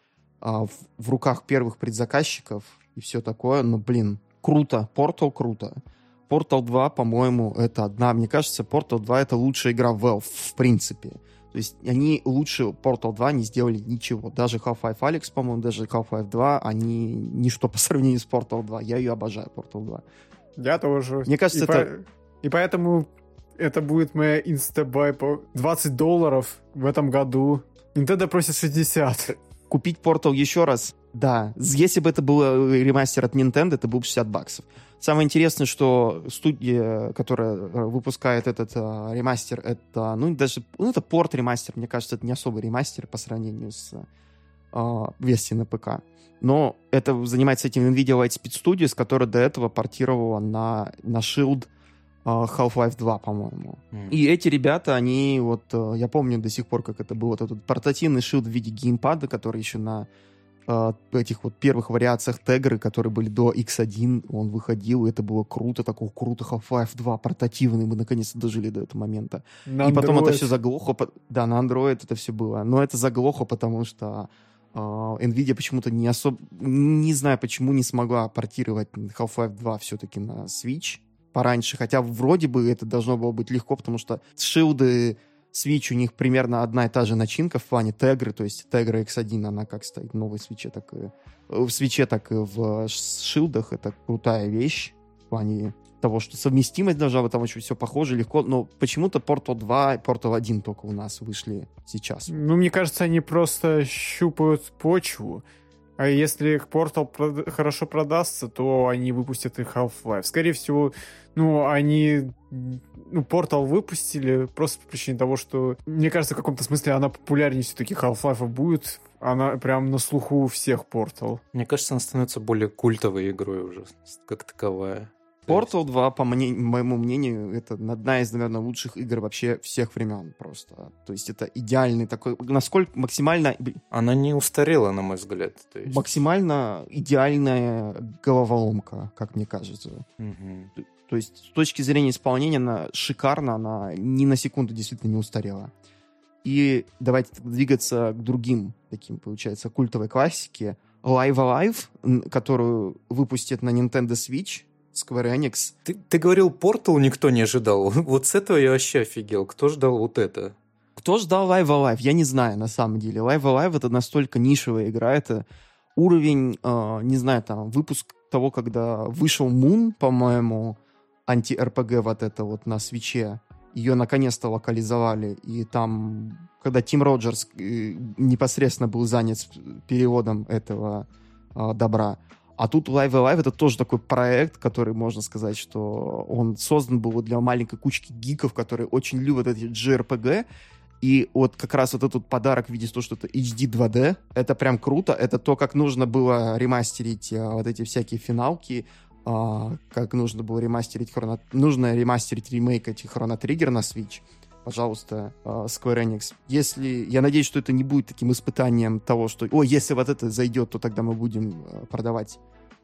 а, в, в руках первых предзаказчиков и все такое. Но, блин, круто. Portal круто. Portal 2, по-моему, это одна... Мне кажется, Portal 2 это лучшая игра Valve, в принципе. То есть они лучше Portal 2 не сделали ничего. Даже Half-Life Alyx, по-моему, даже Half-Life 2, они ничто по сравнению с Portal 2. Я ее обожаю, Portal 2. Я тоже. Мне кажется, и это... По... И поэтому это будет моя инстабай по 20 долларов в этом году. Nintendo просит 60. Купить Portal еще раз? Да. Если бы это был э, ремастер от Nintendo, это был бы 60 баксов. Самое интересное, что студия, которая э, выпускает этот э, ремастер, это, ну, даже, ну, это порт ремастер, мне кажется, это не особый ремастер по сравнению с э, версией на ПК. Но это занимается этим NVIDIA Lightspeed Studios, которая до этого портировала на, на Shield Half-Life 2, по-моему. Mm. И эти ребята, они вот, э, я помню до сих пор, как это был вот этот портативный Shield в виде геймпада, который еще на э, этих вот первых вариациях Тегры, которые были до X1, он выходил, и это было круто, такого круто Half-Life 2 портативный, мы наконец-то дожили до этого момента. На и потом это все заглохло, да, на Android это все было, но это заглохло, потому что э, Nvidia почему-то не особо, не знаю почему, не смогла портировать Half-Life 2 все-таки на Switch пораньше, хотя вроде бы это должно было быть легко, потому что шилды Switch у них примерно одна и та же начинка в плане Tegra, то есть Tegra X1, она как стоит в новой свече, так и в свече, так и в шилдах. Это крутая вещь в плане того, что совместимость должна быть, там очень все похоже, легко, но почему-то Portal 2 и Portal 1 только у нас вышли сейчас. Ну, мне кажется, они просто щупают почву, а если их Portal прод... хорошо продастся, то они выпустят и Half-Life. Скорее всего, ну, они ну, Portal выпустили просто по причине того, что, мне кажется, в каком-то смысле она популярнее все-таки Half-Life будет. Она прям на слуху у всех Portal. Мне кажется, она становится более культовой игрой уже, как таковая. Portal 2, по мне, моему мнению, это одна из, наверное, лучших игр вообще всех времен просто. То есть это идеальный такой... Насколько максимально... Она не устарела, на мой взгляд. То есть... Максимально идеальная головоломка, как мне кажется. Угу. То есть с точки зрения исполнения она шикарна, она ни на секунду действительно не устарела. И давайте двигаться к другим таким, получается, культовой классике. Live Alive, которую выпустят на Nintendo Switch, Square Enix. Ты, ты говорил, Portal никто не ожидал. Вот с этого я вообще офигел. Кто ждал вот это? Кто ждал Live Alive? Я не знаю, на самом деле. Live Alive — это настолько нишевая игра. Это уровень, э, не знаю, там, выпуск того, когда вышел Moon, по-моему, анти-РПГ вот это вот на свече. Ее наконец-то локализовали. И там, когда Тим Роджерс э, непосредственно был занят переводом этого э, добра, а тут Live Alive это тоже такой проект, который, можно сказать, что он создан был для маленькой кучки гиков, которые очень любят эти JRPG. И вот как раз вот этот подарок в виде того, что это HD 2D, это прям круто. Это то, как нужно было ремастерить а, вот эти всякие финалки, а, как нужно было ремастерить хроно... Нужно ремастерить ремейк этих Chrono Trigger на Switch пожалуйста, а, Square Enix. Если, я надеюсь, что это не будет таким испытанием того, что, о, если вот это зайдет, то тогда мы будем а, продавать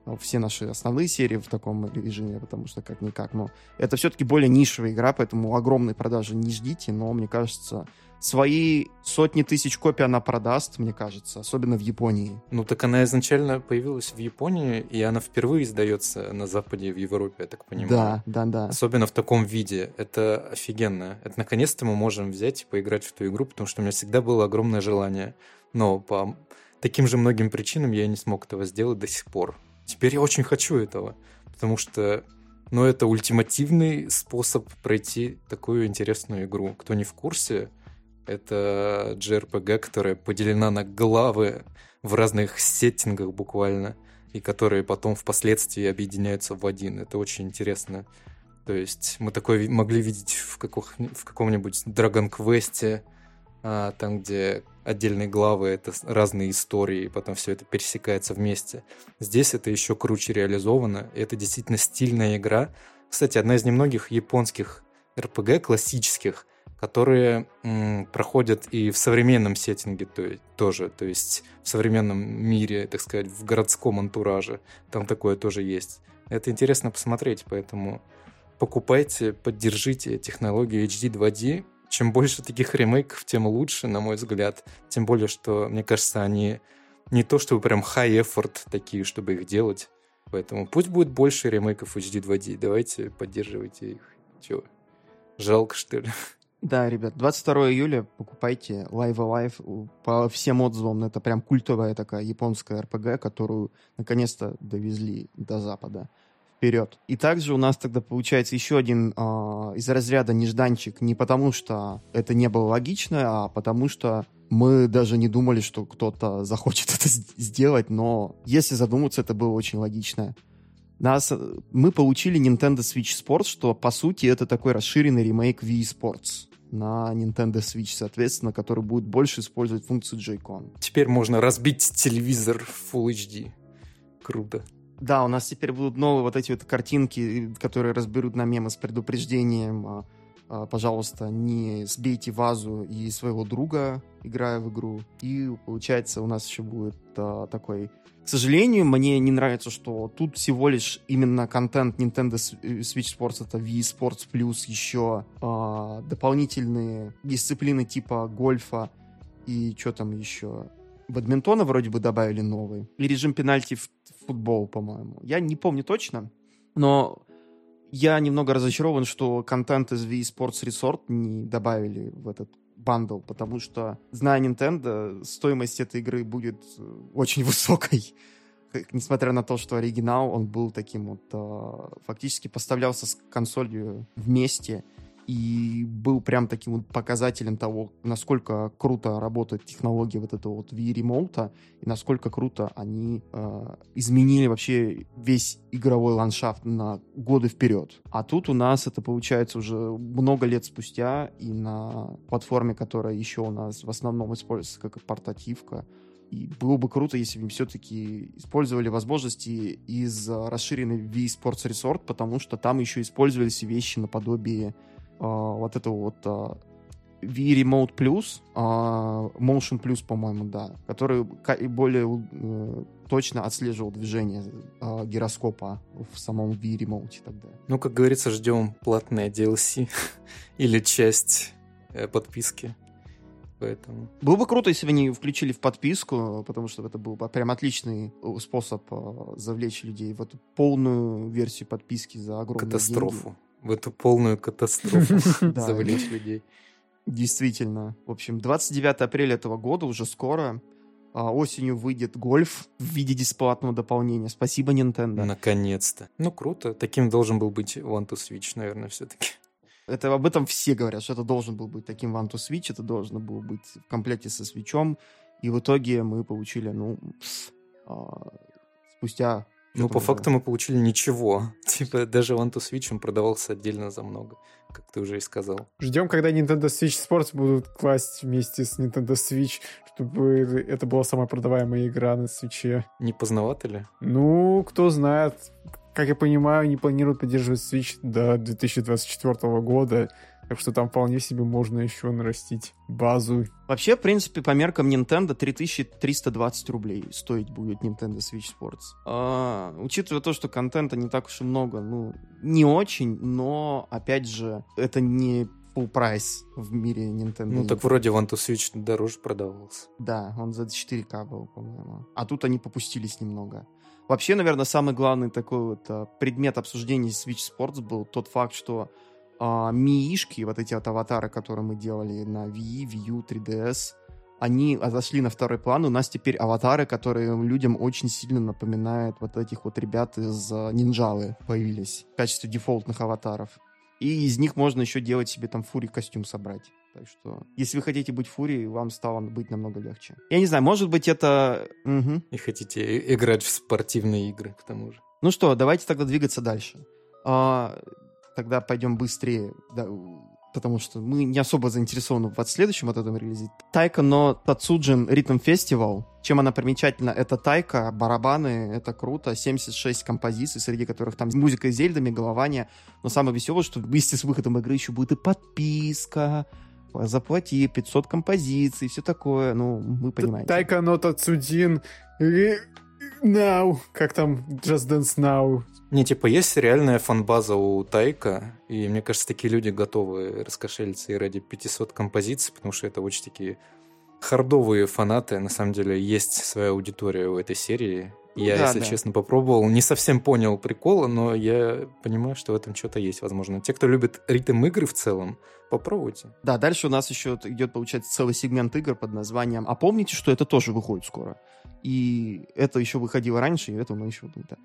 а, все наши основные серии в таком режиме, потому что как-никак, но это все-таки более нишевая игра, поэтому огромной продажи не ждите, но мне кажется, свои сотни тысяч копий она продаст, мне кажется, особенно в Японии. Ну так она изначально появилась в Японии, и она впервые издается на Западе и в Европе, я так понимаю. Да, да, да. Особенно в таком виде. Это офигенно. Это наконец-то мы можем взять и поиграть в эту игру, потому что у меня всегда было огромное желание. Но по таким же многим причинам я не смог этого сделать до сих пор. Теперь я очень хочу этого, потому что ну, это ультимативный способ пройти такую интересную игру. Кто не в курсе, это JRPG, которая поделена на главы в разных сеттингах буквально, и которые потом впоследствии объединяются в один. Это очень интересно. То есть мы такое могли видеть в, каких, в каком-нибудь Dragon Quest, а, там, где отдельные главы, это разные истории, и потом все это пересекается вместе. Здесь это еще круче реализовано, и это действительно стильная игра. Кстати, одна из немногих японских РПГ классических, которые м, проходят и в современном сеттинге то, тоже, то есть в современном мире, так сказать, в городском антураже. Там такое тоже есть. Это интересно посмотреть, поэтому покупайте, поддержите технологию HD 2D, чем больше таких ремейков, тем лучше, на мой взгляд. Тем более, что, мне кажется, они не то чтобы прям high effort такие, чтобы их делать. Поэтому пусть будет больше ремейков HD 2D. Давайте поддерживайте их. Чего? Жалко, что ли? Да, ребят, 22 июля покупайте Live Alive. По всем отзывам, это прям культовая такая японская РПГ, которую наконец-то довезли до Запада вперед. И также у нас тогда получается еще один э, из разряда нежданчик не потому, что это не было логично, а потому что мы даже не думали, что кто-то захочет это сделать, но если задуматься, это было очень логично. Нас, мы получили Nintendo Switch Sports, что по сути это такой расширенный ремейк Wii Sports на Nintendo Switch, соответственно, который будет больше использовать функцию Joy-Con. Теперь можно разбить телевизор в Full HD. Круто. Да, у нас теперь будут новые вот эти вот картинки, которые разберут на мемы с предупреждением. А, а, пожалуйста, не сбейте вазу и своего друга, играя в игру. И получается, у нас еще будет а, такой... К сожалению, мне не нравится, что тут всего лишь именно контент Nintendo э, Switch Sports, это Wii Sports Plus, еще а, дополнительные дисциплины типа гольфа и что там еще бадминтона вроде бы добавили новый. И режим пенальти в футбол, по-моему. Я не помню точно, но я немного разочарован, что контент из Wii Sports Resort не добавили в этот бандл, потому что, зная Nintendo, стоимость этой игры будет э, очень высокой. Несмотря на то, что оригинал, он был таким вот... Э, фактически поставлялся с консолью вместе, и был прям таким вот показателем того, насколько круто работает технология вот этого вот V-ремоута, и насколько круто они э, изменили вообще весь игровой ландшафт на годы вперед. А тут у нас это получается уже много лет спустя, и на платформе, которая еще у нас в основном используется как портативка, и было бы круто, если бы все-таки использовали возможности из расширенной Wii Sports Resort, потому что там еще использовались вещи наподобие вот этого вот а, V-Remote Plus, а, Motion Plus, по-моему, да, который более э, точно отслеживал движение гироскопа в самом V-Remote тогда. Ну, как говорится, ждем платное DLC или часть э, подписки. Поэтому. Было бы круто, если бы они включили в подписку, потому что это был бы прям отличный э, способ завлечь людей в эту полную версию подписки за огромные Катастрофу. деньги в эту полную катастрофу завлечь людей. Действительно. В общем, 29 апреля этого года, уже скоро, а, осенью выйдет гольф в виде бесплатного дополнения. Спасибо, Nintendo. Наконец-то. Ну, круто. Таким должен был быть One to Switch, наверное, все-таки. Это об этом все говорят, что это должен был быть таким One to Switch, это должно было быть в комплекте со свечом. И в итоге мы получили, ну, а, спустя ну, по факту мы получили ничего. Типа, даже One to Switch он продавался отдельно за много, как ты уже и сказал. Ждем, когда Nintendo Switch Sports будут класть вместе с Nintendo Switch, чтобы это была самая продаваемая игра на свече. Не поздновато ли? Ну, кто знает. Как я понимаю, они планируют поддерживать Switch до 2024 года. Так что там вполне себе можно еще нарастить базу. Вообще, в принципе, по меркам Nintendo 3320 рублей стоить будет Nintendo Switch Sports. А, учитывая то, что контента не так уж и много, ну, не очень, но, опять же, это не full прайс в мире Nintendo. Ну, так вроде One to Switch дороже продавался. Да, он за 4К был, по-моему. А тут они попустились немного. Вообще, наверное, самый главный такой вот а, предмет обсуждения Switch Sports был тот факт, что а, миишки, вот эти вот аватары, которые мы делали на Wii, Wii U, 3DS, они отошли на второй план. У нас теперь аватары, которые людям очень сильно напоминают вот этих вот ребят из uh, Нинджалы появились в качестве дефолтных аватаров. И из них можно еще делать себе там фури костюм собрать. Так что, если вы хотите быть фурией, вам стало быть намного легче. Я не знаю, может быть это... Угу. И хотите играть в спортивные игры, к тому же. Ну что, давайте тогда двигаться дальше. А, тогда пойдем быстрее. Да, потому что мы не особо заинтересованы в следующем от этом релизе. Тайка но Тацуджин Rhythm Festival. Чем она примечательна? Это тайка, барабаны, это круто. 76 композиций, среди которых там музыка из Зельда, мегалования. Но самое веселое, что вместе с выходом игры еще будет и подписка, заплати 500 композиций, все такое, ну, вы понимаете. Тайка но Тацудин Now, как там Just Dance Now. Не, типа, есть реальная фанбаза у Тайка, и мне кажется, такие люди готовы раскошелиться и ради 500 композиций, потому что это очень такие хардовые фанаты. На самом деле, есть своя аудитория у этой серии. Я, да, если да. честно, попробовал. Не совсем понял прикола, но я понимаю, что в этом что-то есть, возможно. Те, кто любит ритм игры в целом, попробуйте. Да, дальше у нас еще идет, получается, целый сегмент игр под названием «А помните, что это тоже выходит скоро?» И это еще выходило раньше, и это мы еще вот это.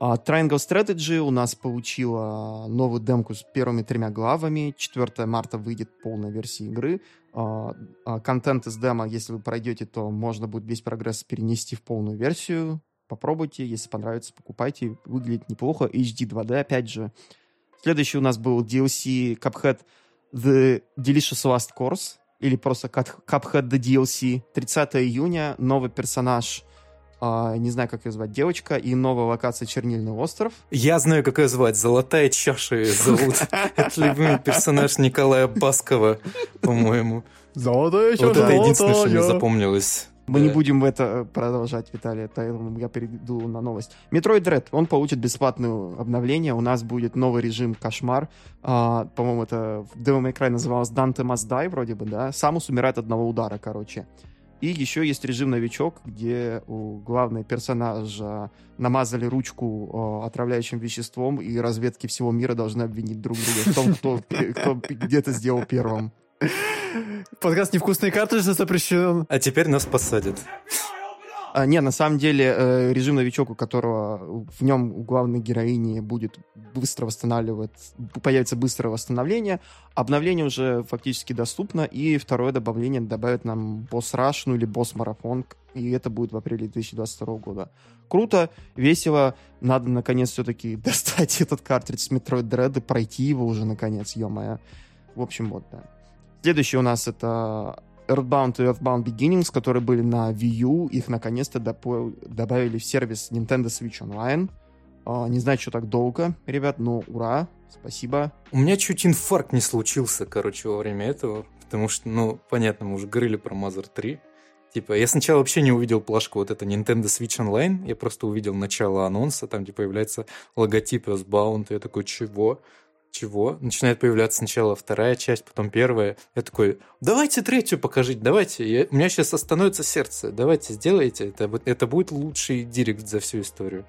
А Triangle Strategy у нас получила новую демку с первыми тремя главами. 4 марта выйдет полная версия игры. А, а контент из демо, если вы пройдете, то можно будет весь прогресс перенести в полную версию попробуйте, если понравится, покупайте. Выглядит неплохо. HD 2D, опять же. Следующий у нас был DLC Cuphead The Delicious Last Course, или просто Cuphead The DLC. 30 июня, новый персонаж, Uh, не знаю, как ее звать, девочка, и новая локация Чернильный остров. Я знаю, как ее звать. Золотая чаша ее зовут. Это любимый персонаж Николая Баскова, по-моему. Золотая чаша, Вот это единственное, что мне запомнилось. Мы да. не будем в это э, продолжать, Виталий, поэтому я перейду на новость. Metroid Dread, он получит бесплатное обновление, у нас будет новый режим Кошмар, а, по-моему, это в Devil May Cry называлось Dante Must Die, вроде бы, да, Самус умирает от одного удара, короче. И еще есть режим новичок, где у главного персонажа намазали ручку э, отравляющим веществом, и разведки всего мира должны обвинить друг друга в том, кто, кто где-то сделал первым. Подкаст «Невкусные картриджи» запрещен. А теперь нас посадят. А, не, на самом деле, э, режим новичок, у которого в нем у главной героини будет быстро восстанавливать, появится быстрое восстановление. Обновление уже фактически доступно, и второе добавление добавит нам босс-раш, ну или босс-марафон, и это будет в апреле 2022 года. Круто, весело, надо наконец все-таки достать этот картридж с Metroid Dread и пройти его уже наконец, ё-моё. В общем, вот, да. Следующий у нас это Earthbound и Earthbound Beginnings, которые были на Wii U. Их наконец-то добавили в сервис Nintendo Switch Online. Uh, не знаю, что так долго, ребят, но ура, спасибо. У меня чуть инфаркт не случился, короче, во время этого, потому что, ну, понятно, мы уже говорили про Mother 3. Типа, я сначала вообще не увидел плашку вот это Nintendo Switch Online, я просто увидел начало анонса, там, где появляется логотип и я такой, чего? Чего? Начинает появляться сначала вторая часть, потом первая. Я такой, давайте третью покажите, давайте. Я, у меня сейчас остановится сердце. Давайте, сделайте это. Это будет лучший директ за всю историю.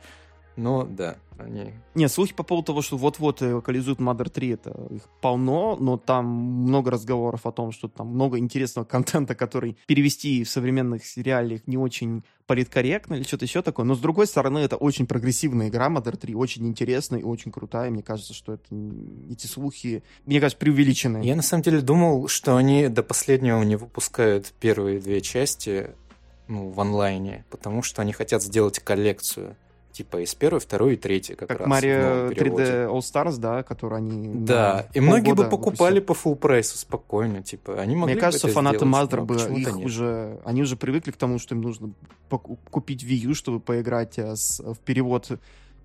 Но да, они... Не, слухи по поводу того, что вот-вот локализуют Mother 3, это их полно, но там много разговоров о том, что там много интересного контента, который перевести в современных сериалах не очень политкорректно или что-то еще такое. Но, с другой стороны, это очень прогрессивная игра Mother 3, очень интересная и очень крутая. Мне кажется, что это, эти слухи, мне кажется, преувеличены. Я на самом деле думал, что они до последнего не выпускают первые две части ну, в онлайне, потому что они хотят сделать коллекцию типа из первой, второй и третьей как, как раз. Mario 3D All Stars, да, который они... Да, и многие бы покупали выпустят. по full прайсу спокойно, типа, они могли Мне кажется, фанаты Mother бы их нет. уже... Они уже привыкли к тому, что им нужно купить Wii U, чтобы поиграть э, с, в перевод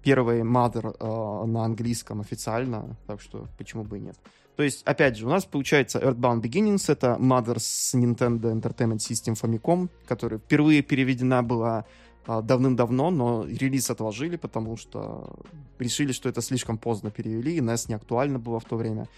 первой Mother э, на английском официально, так что почему бы и нет. То есть, опять же, у нас получается Earthbound Beginnings, это Mother с Nintendo Entertainment System Famicom, которая впервые переведена была давным-давно, но релиз отложили, потому что решили, что это слишком поздно перевели, и NES не актуально было в то время.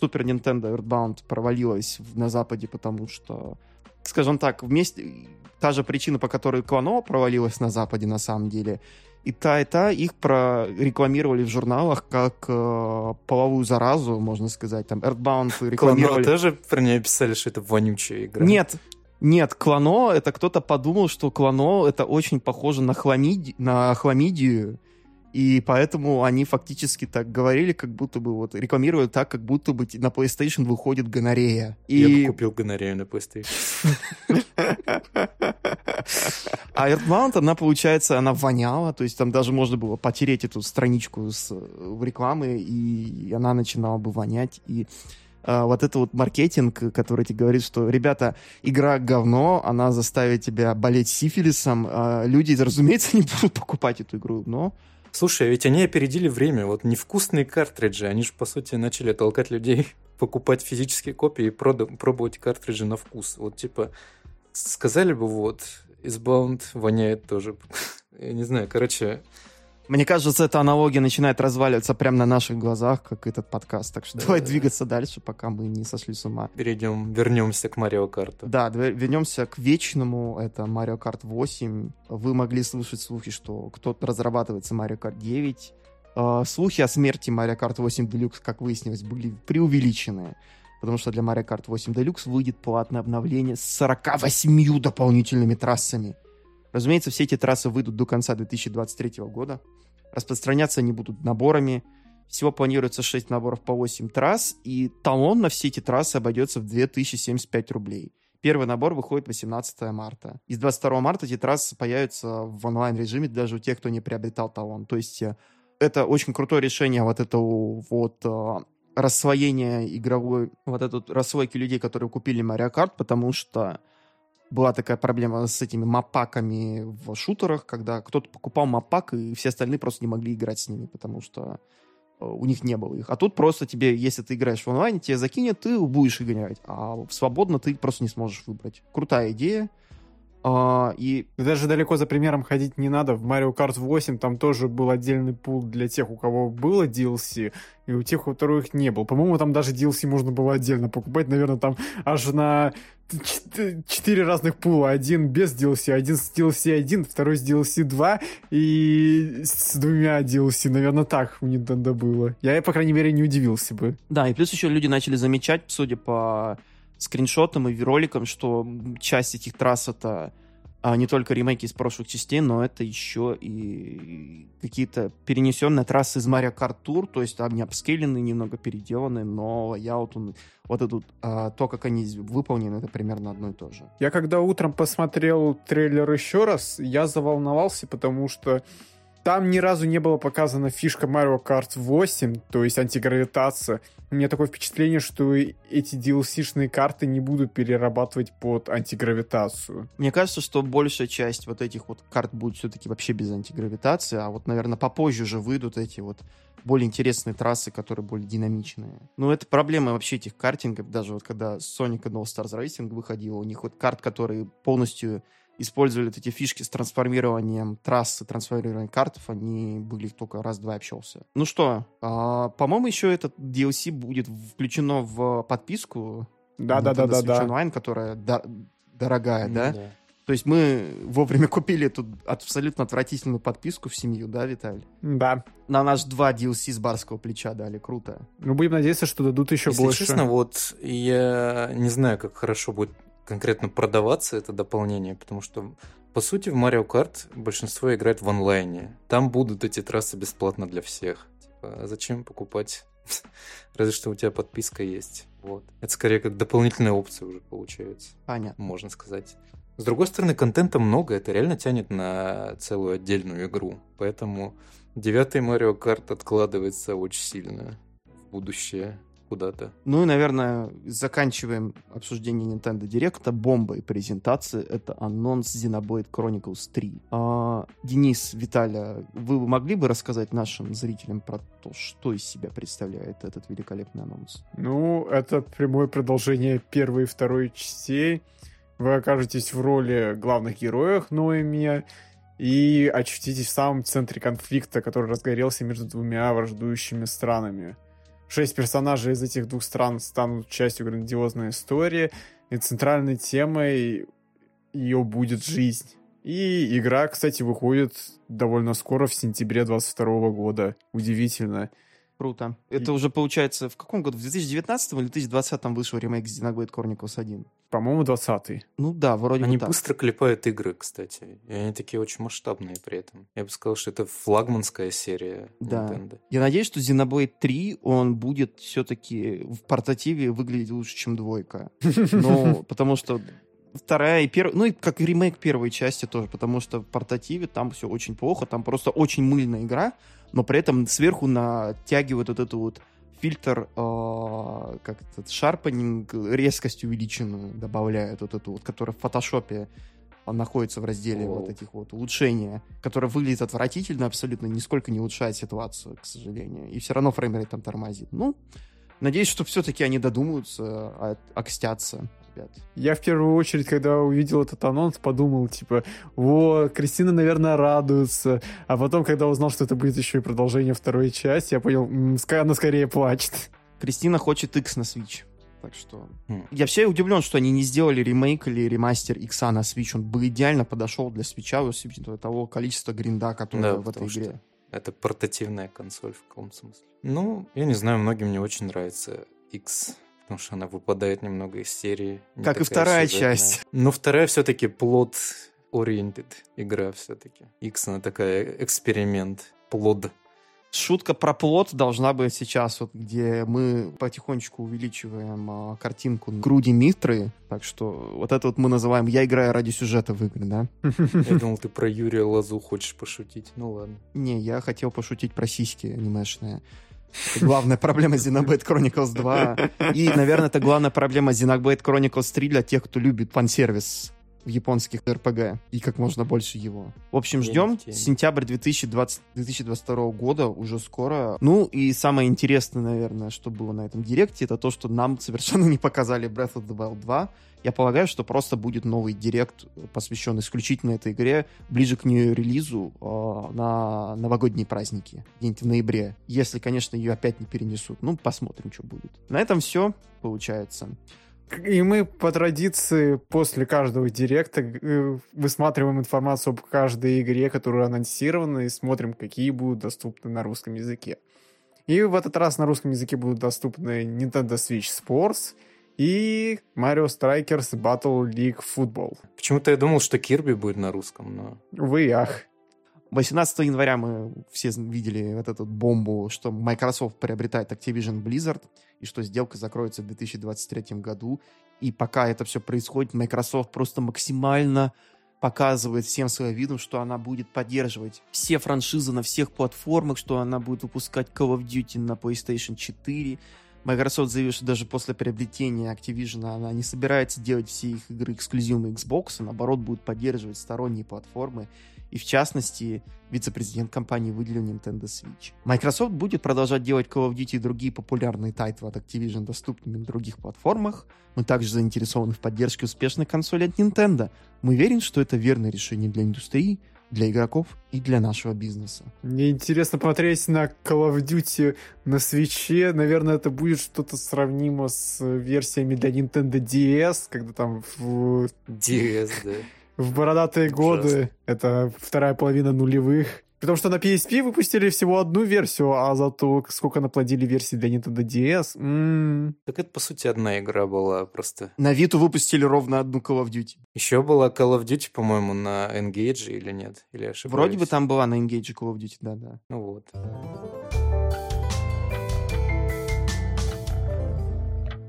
Super Nintendo Earthbound провалилась на Западе, потому что, скажем так, вместе та же причина, по которой Клано провалилась на Западе на самом деле, и та, и та их прорекламировали в журналах как э, половую заразу, можно сказать. Там Earthbound рекламировали... Клано тоже про нее писали, что это вонючая игра. Нет, нет, клано, это кто-то подумал, что клано это очень похоже на, хламиди, на хламидию, и поэтому они фактически так говорили, как будто бы вот рекламировали так, как будто бы на PlayStation выходит гонорея. И... Я бы купил гонорею на PlayStation. А Earthbound, она, получается, она воняла, то есть там даже можно было потереть эту страничку с, в рекламы, и она начинала бы вонять. И а, вот это вот маркетинг, который тебе говорит, что, ребята, игра говно, она заставит тебя болеть сифилисом, а люди, разумеется, не будут покупать эту игру, но... Слушай, ведь они опередили время. Вот невкусные картриджи, они же, по сути, начали толкать людей покупать физические копии и пробовать картриджи на вкус. Вот, типа, сказали бы, вот, Isbound воняет тоже. Я не знаю, короче, мне кажется, эта аналогия начинает разваливаться прямо на наших глазах, как этот подкаст. Так что да, давай да. двигаться дальше, пока мы не сошли с ума. Перейдем, вернемся к Марио Карту. Да, вернемся к вечному. Это Марио Карт 8. Вы могли слышать слухи, что кто-то разрабатывается Марио Карт 9. Слухи о смерти Марио Карт 8 Deluxe, как выяснилось, были преувеличены. Потому что для Mario Kart 8 Deluxe выйдет платное обновление с 48 дополнительными трассами. Разумеется, все эти трассы выйдут до конца 2023 года. Распространяться они будут наборами. Всего планируется 6 наборов по 8 трасс, и талон на все эти трассы обойдется в 2075 рублей. Первый набор выходит 18 марта. Из 22 марта эти трассы появятся в онлайн-режиме даже у тех, кто не приобретал талон. То есть э, это очень крутое решение вот этого вот э, рассвоения игровой, вот этой рассвойки людей, которые купили Mario Kart, потому что была такая проблема с этими мапаками в шутерах, когда кто-то покупал мапак, и все остальные просто не могли играть с ними, потому что э, у них не было их. А тут просто тебе, если ты играешь в онлайне, тебе закинет, ты будешь играть. А свободно ты просто не сможешь выбрать. Крутая идея. А, и... Даже далеко за примером ходить не надо. В Mario Kart 8 там тоже был отдельный пул для тех, у кого было DLC, и у тех, у которых не было. По-моему, там даже DLC можно было отдельно покупать. Наверное, там аж на четыре разных пула. Один без DLC, один с DLC 1, второй с DLC 2 и с двумя DLC. Наверное, так у Nintendo было. Я, по крайней мере, не удивился бы. Да, и плюс еще люди начали замечать, судя по скриншотам и роликам, что часть этих трасс это а, не только ремейки из прошлых частей, но это еще и какие-то перенесенные трассы из Mario Kart Tour, то есть они апскейлены, немного переделаны, но вот, он, вот это, а, то, как они выполнены, это примерно одно и то же. Я когда утром посмотрел трейлер еще раз, я заволновался, потому что там ни разу не было показана фишка Mario Kart 8, то есть антигравитация. У меня такое впечатление, что эти DLC-шные карты не будут перерабатывать под антигравитацию. Мне кажется, что большая часть вот этих вот карт будет все-таки вообще без антигравитации, а вот, наверное, попозже уже выйдут эти вот более интересные трассы, которые более динамичные. Ну, это проблема вообще этих картингов, даже вот когда Sonic No Stars Racing выходил, у них вот карт, которые полностью использовали эти фишки с трансформированием трассы, трансформированием картов, они были только раз-два общался. Ну что, а, по-моему, еще этот DLC будет включено в подписку. Да-да-да-да-да. онлайн, которая до- дорогая, да? да? То есть мы вовремя купили эту абсолютно отвратительную подписку в семью, да, Виталий? Да. На наш два DLC с барского плеча дали, круто. Ну, будем надеяться, что дадут еще Если больше. честно, вот я не знаю, как хорошо будет конкретно продаваться это дополнение, потому что по сути в Mario Kart большинство играет в онлайне. Там будут эти трассы бесплатно для всех. Типа, а зачем покупать? Разве что у тебя подписка есть. Вот. Это скорее как дополнительная опция уже получается. Понятно. Можно сказать. С другой стороны, контента много, это реально тянет на целую отдельную игру. Поэтому девятый Mario Kart откладывается очень сильно в будущее куда-то. Ну и, наверное, заканчиваем обсуждение Nintendo Direct. Бомба и презентации. Это анонс Xenoblade Chronicles 3. А, Денис, Виталя, вы могли бы рассказать нашим зрителям про то, что из себя представляет этот великолепный анонс? Ну, это прямое продолжение первой и второй частей. Вы окажетесь в роли главных героев Ноэми и очутитесь в самом центре конфликта, который разгорелся между двумя враждующими странами. Шесть персонажей из этих двух стран станут частью грандиозной истории, и центральной темой ее будет жизнь. И игра, кстати, выходит довольно скоро, в сентябре 22 года. Удивительно. Круто. Это и... уже получается в каком году? В 2019 или 2020 вышел ремейк Xenoblade Chronicles 1? По-моему, 20-й. Ну да, вроде Они бы так. быстро клепают игры, кстати. И они такие очень масштабные при этом. Я бы сказал, что это флагманская серия да. Nintendo. Я надеюсь, что Xenoblade 3, он будет все-таки в портативе выглядеть лучше, чем двойка. Ну, потому что вторая и первая, ну и как ремейк первой части тоже, потому что в портативе там все очень плохо, там просто очень мыльная игра, но при этом сверху натягивают вот эту вот фильтр, э, как этот sharpening, резкость увеличенную добавляют, вот эту вот, которая в фотошопе он находится в разделе Воу. вот этих вот улучшения, которое выглядит отвратительно абсолютно, нисколько не улучшает ситуацию, к сожалению. И все равно framerate там тормозит. Ну, надеюсь, что все-таки они додумаются, а- окстятся, ребят. Я в первую очередь, когда увидел этот анонс, подумал, типа, о, Кристина, наверное, радуется. А потом, когда узнал, что это будет еще и продолжение второй части, я понял, она скорее плачет. Кристина хочет X на Switch. Так что... Хм. Я все удивлен, что они не сделали ремейк или ремастер X на Switch. Он бы идеально подошел для Switch, с учетом того количества гринда, которое Да, в этой что игре. Это портативная консоль в каком смысле. Ну, я не знаю, многим не очень нравится X, потому что она выпадает немного из серии. не Как и вторая сюжетная. часть. Но вторая все-таки плод oriented игра все-таки. X она такая эксперимент, плод. Шутка про плод должна быть сейчас, вот, где мы потихонечку увеличиваем а, картинку груди Митры. Так что вот это вот мы называем «Я играю ради сюжета в игры», да? Я думал, ты про Юрия Лазу хочешь пошутить. Ну ладно. Не, я хотел пошутить про сиськи анимешные. Главная проблема Xenoblade Chronicles 2. И, наверное, это главная проблема Xenoblade Chronicles 3 для тех, кто любит фан-сервис японских РПГ и как можно больше его. В общем, ждем в сентябрь 2020, 2022 года, уже скоро. Ну и самое интересное, наверное, что было на этом директе, это то, что нам совершенно не показали Breath of the Wild 2. Я полагаю, что просто будет новый директ, посвященный исключительно этой игре, ближе к нее релизу э, на новогодние праздники, где-нибудь в ноябре. Если, конечно, ее опять не перенесут. Ну, посмотрим, что будет. На этом все, получается. И мы по традиции после каждого директа э, высматриваем информацию об каждой игре, которая анонсирована, и смотрим, какие будут доступны на русском языке. И в этот раз на русском языке будут доступны Nintendo Switch Sports и Mario Strikers Battle League Football. Почему-то я думал, что Кирби будет на русском, но... Увы ах. 18 января мы все видели вот эту бомбу, что Microsoft приобретает Activision Blizzard, и что сделка закроется в 2023 году. И пока это все происходит, Microsoft просто максимально показывает всем своим видом, что она будет поддерживать все франшизы на всех платформах, что она будет выпускать Call of Duty на PlayStation 4. Microsoft заявил, что даже после приобретения Activision она не собирается делать все их игры эксклюзивами Xbox, а наоборот будет поддерживать сторонние платформы. И в частности, вице-президент компании выделил Nintendo Switch. Microsoft будет продолжать делать Call of Duty и другие популярные тайтлы от Activision доступными на других платформах. Мы также заинтересованы в поддержке успешной консоли от Nintendo. Мы верим, что это верное решение для индустрии, для игроков и для нашего бизнеса. Мне интересно посмотреть на Call of Duty на свече. Наверное, это будет что-то сравнимо с версиями для Nintendo DS, когда там в, DS, да. В бородатые годы, это вторая половина нулевых. Потому что на PSP выпустили всего одну версию, а зато сколько наплодили версий для Nintendo DS. м Так это, по сути, одна игра была просто. На Виту выпустили ровно одну Call of Duty. Еще была Call of Duty, по-моему, на Engage или нет? Или ошибаюсь? Вроде бы там была на Engage Call of Duty, да-да. Ну вот.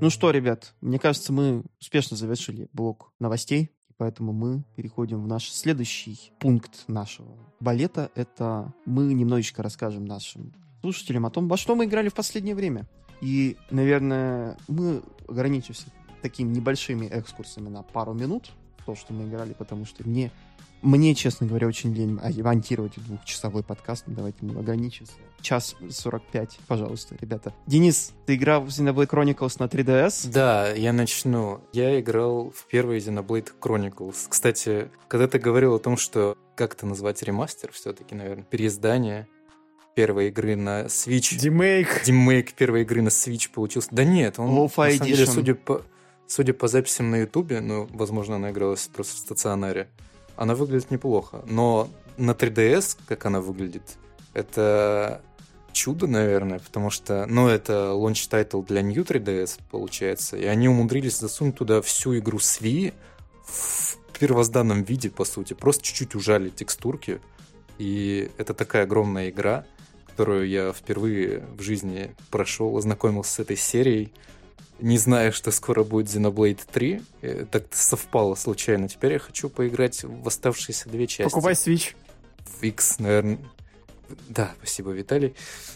Ну что, ребят, мне кажется, мы успешно завершили блок новостей, поэтому мы переходим в наш следующий пункт нашего балета. Это мы немножечко расскажем нашим слушателям о том, во что мы играли в последнее время. И, наверное, мы ограничимся такими небольшими экскурсами на пару минут то, что мы играли, потому что мне, мне, честно говоря, очень лень а- монтировать двухчасовой подкаст. Ну, Давайте мы ограничимся. Час 45, пожалуйста, ребята. Денис, ты играл в Xenoblade Chronicles на 3DS? Да, я начну. Я играл в первый Xenoblade Chronicles. Кстати, когда ты говорил о том, что как это назвать ремастер все-таки, наверное, переиздание первой игры на Switch. Демейк. Демейк первой игры на Switch получился. Да нет, он, на самом деле, судя по, судя по записям на Ютубе, ну, возможно, она игралась просто в стационаре, она выглядит неплохо. Но на 3DS, как она выглядит, это чудо, наверное, потому что, ну, это launch title для New 3DS, получается, и они умудрились засунуть туда всю игру с Wii в первозданном виде, по сути, просто чуть-чуть ужали текстурки, и это такая огромная игра, которую я впервые в жизни прошел, ознакомился с этой серией, не зная, что скоро будет Xenoblade 3. Э, Так совпало случайно. Теперь я хочу поиграть в оставшиеся две части. Покупай Switch. В X, наверное. Да, спасибо, Виталий.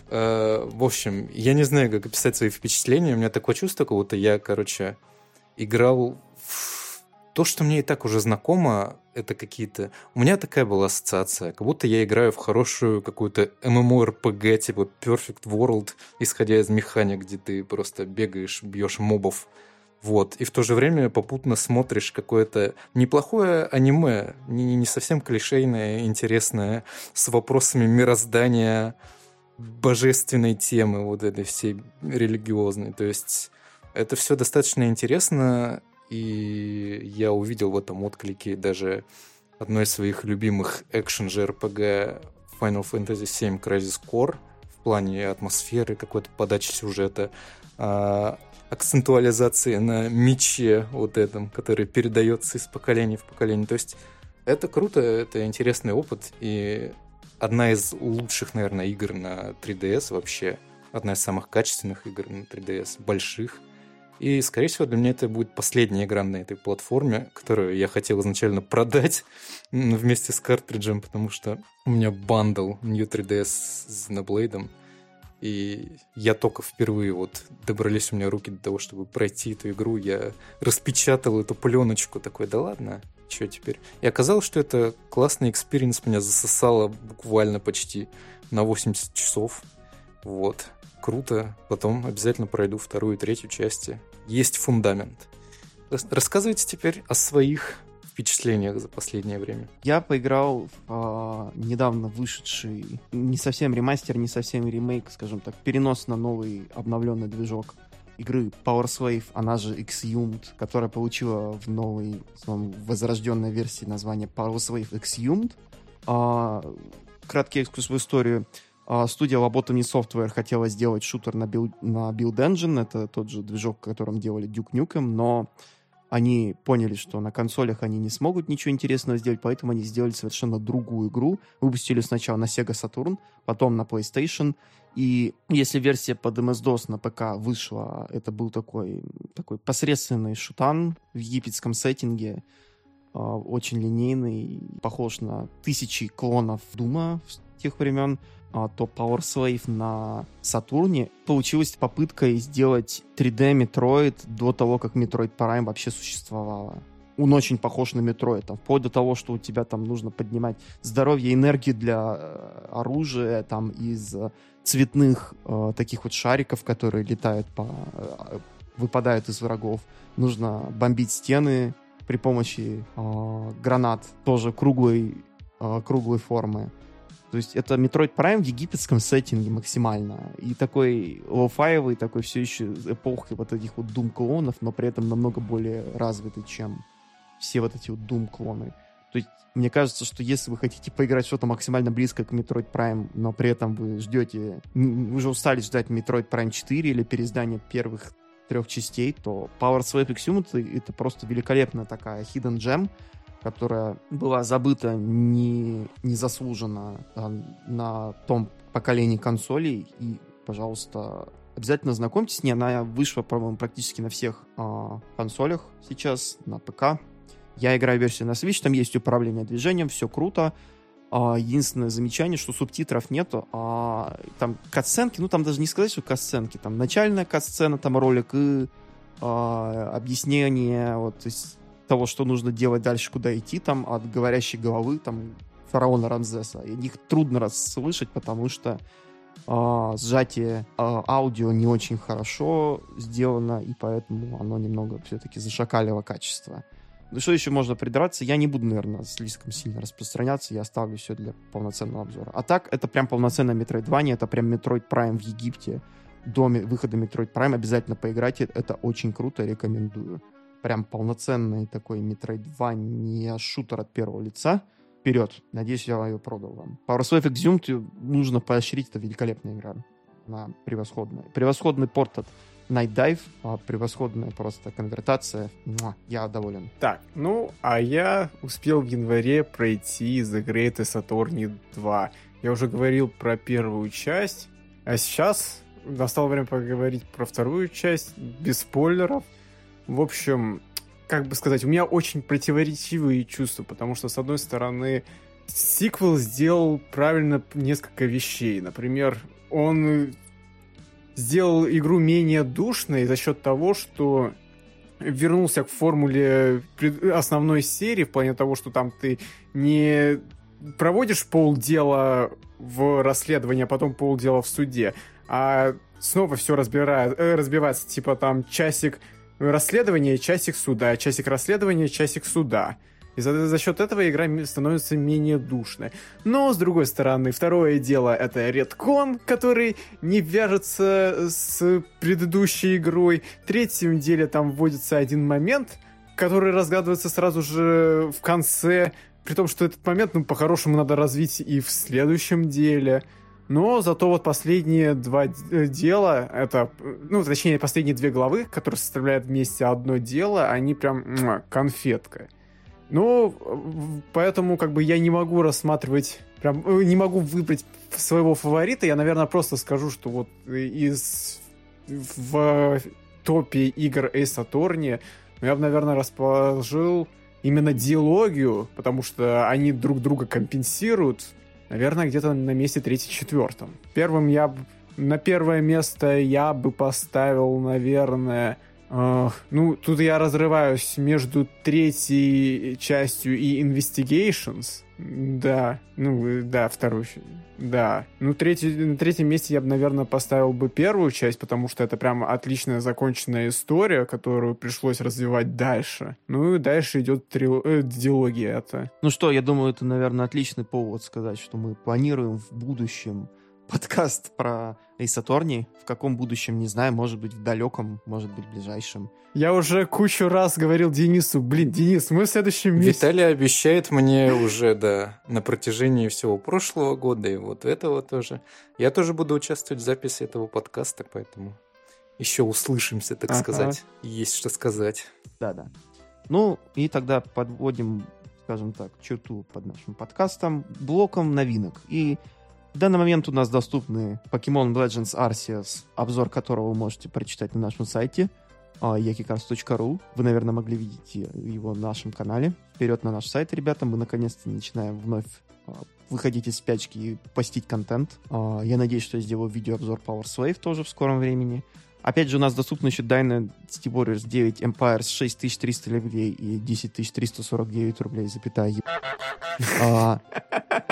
Э, в общем, я не знаю, как описать свои впечатления. У меня такое чувство, как будто я, короче, играл в то, что мне и так уже знакомо, это какие-то... У меня такая была ассоциация, как будто я играю в хорошую какую-то MMORPG, типа Perfect World, исходя из механик, где ты просто бегаешь, бьешь мобов. Вот. И в то же время попутно смотришь какое-то неплохое аниме, не, не совсем клишейное, интересное, с вопросами мироздания, божественной темы, вот этой всей религиозной. То есть это все достаточно интересно, и я увидел в этом отклике даже одной из своих любимых экшен JRPG Final Fantasy VII Crisis Core в плане атмосферы, какой-то подачи сюжета, а, акцентуализации на мече вот этом, который передается из поколения в поколение. То есть это круто, это интересный опыт, и одна из лучших, наверное, игр на 3DS вообще, одна из самых качественных игр на 3DS, больших – и, скорее всего, для меня это будет последняя игра на этой платформе, которую я хотел изначально продать вместе с картриджем, потому что у меня bundle New 3DS с Xenoblade, и я только впервые вот добрались у меня руки до того, чтобы пройти эту игру. Я распечатал эту пленочку, такой, да ладно, что теперь? И оказалось, что это классный experience, меня засосало буквально почти на 80 часов. Вот круто. Потом обязательно пройду вторую и третью части. Есть фундамент. Рассказывайте теперь о своих впечатлениях за последнее время? Я поиграл в а, недавно вышедший, не совсем ремастер, не совсем ремейк, скажем так, перенос на новый обновленный движок игры Power Slave, она же Exhumed, которая получила в новой, в возрожденной версии название Power Slave Exhumed. А, краткий экскурс в историю. А, студия Lobotomy Software хотела сделать шутер на Build, на Build Engine, это тот же движок, которым делали Duke Nukem, но они поняли, что на консолях они не смогут ничего интересного сделать, поэтому они сделали совершенно другую игру. Выпустили сначала на Sega Saturn, потом на PlayStation. И если версия под MS-DOS на ПК вышла, это был такой, такой посредственный шутан в египетском сеттинге, а, очень линейный, похож на тысячи клонов Дума тех времен. А, то Power Slave на Сатурне получилась попытка сделать 3D Metroid до того, как Metroid Prime вообще существовала. Он очень похож на Metroid, там, вплоть до того, что у тебя там нужно поднимать здоровье, энергию для э, оружия, там, из э, цветных э, таких вот шариков, которые летают по... Э, выпадают из врагов. Нужно бомбить стены при помощи э, гранат, тоже круглой, э, круглой формы. То есть это Metroid Prime в египетском сеттинге максимально. И такой лоу-фаевый, такой все еще эпохи вот этих вот Doom-клонов, но при этом намного более развитый, чем все вот эти вот Doom-клоны. То есть мне кажется, что если вы хотите поиграть что-то максимально близко к Metroid Prime, но при этом вы ждете, вы уже устали ждать Metroid Prime 4 или переиздание первых трех частей, то Power Slave Exhumed это просто великолепная такая hidden gem, которая была забыта не, незаслуженно а, на том поколении консолей. И, пожалуйста, обязательно знакомьтесь с ней. Она вышла, по-моему, практически на всех а, консолях сейчас, на ПК. Я играю версию на Switch, там есть управление движением, все круто. А, единственное замечание, что субтитров нету, а там катсценки, ну там даже не сказать, что катсценки, там начальная катсцена, там ролик и а, объяснение, вот, то есть того, что нужно делать дальше, куда идти, там, от говорящей головы, там, фараона Рамзеса. Их трудно расслышать, потому что э, сжатие э, аудио не очень хорошо сделано, и поэтому оно немного все-таки зашакалило качество. Ну что еще можно придраться? Я не буду, наверное, слишком сильно распространяться, я оставлю все для полноценного обзора. А так, это прям полноценная Metroidvania, это прям Metroid Prime в Египте. До выхода Metroid Prime обязательно поиграйте, это очень круто, рекомендую прям полноценный такой Metroidvania шутер от первого лица. Вперед. Надеюсь, я ее продал вам. Power Slave Exhumed нужно поощрить. Это великолепная игра. Она превосходная. Превосходный порт от Night Dive, а превосходная просто конвертация. Муа, я доволен. Так, ну, а я успел в январе пройти The Greatest Attorney 2. Я уже говорил про первую часть, а сейчас настало время поговорить про вторую часть, без спойлеров. В общем, как бы сказать, у меня очень противоречивые чувства, потому что, с одной стороны, сиквел сделал правильно несколько вещей. Например, он сделал игру менее душной за счет того, что вернулся к формуле основной серии в плане того, что там ты не проводишь полдела в расследовании, а потом полдела в суде, а снова все разбирает, э, разбивается, типа там часик расследования, часик суда, часик расследования, часик суда. И за, за счет этого игра становится менее душной. Но, с другой стороны, второе дело — это редкон, который не вяжется с предыдущей игрой. В третьем деле там вводится один момент, который разгадывается сразу же в конце, при том, что этот момент, ну, по-хорошему надо развить и в следующем деле. Но зато вот последние два э, дела, это, ну, точнее, последние две главы, которые составляют вместе одно дело, они прям конфетка. Ну, поэтому как бы я не могу рассматривать, прям э, не могу выбрать своего фаворита. Я, наверное, просто скажу, что вот из в топе игр Ace Attorney ну, я бы, наверное, расположил именно диалогию, потому что они друг друга компенсируют, наверное, где-то на месте третьем-четвертом. Первым я на первое место я бы поставил, наверное, ну, тут я разрываюсь между третьей частью и Investigations. Да, ну, да, вторую. Да. Ну, третий, на третьем месте я бы, наверное, поставил бы первую часть, потому что это прям отличная законченная история, которую пришлось развивать дальше. Ну, и дальше идет трил... э, диалогия это. Ну что, я думаю, это, наверное, отличный повод сказать, что мы планируем в будущем подкаст про Attorney. В каком будущем, не знаю, может быть, в далеком, может быть, в ближайшем. Я уже кучу раз говорил Денису, блин, Денис, мы в следующем месяце... Виталий обещает мне уже, да, на протяжении всего прошлого года и вот этого тоже. Я тоже буду участвовать в записи этого подкаста, поэтому еще услышимся, так ага. сказать. Есть что сказать. Да-да. Ну, и тогда подводим, скажем так, черту под нашим подкастом блоком новинок. И в данный момент у нас доступны Pokemon Legends Arceus, обзор которого вы можете прочитать на нашем сайте yakicars.ru. Вы, наверное, могли видеть его на нашем канале. Вперед на наш сайт, ребята. Мы наконец-то начинаем вновь а, выходить из спячки и постить контент. А, я надеюсь, что я сделаю видеообзор Power Slave тоже в скором времени. Опять же, у нас доступны еще Dynasty Warriors 9 Empires 6300 рублей и 10349 рублей, запятая. А,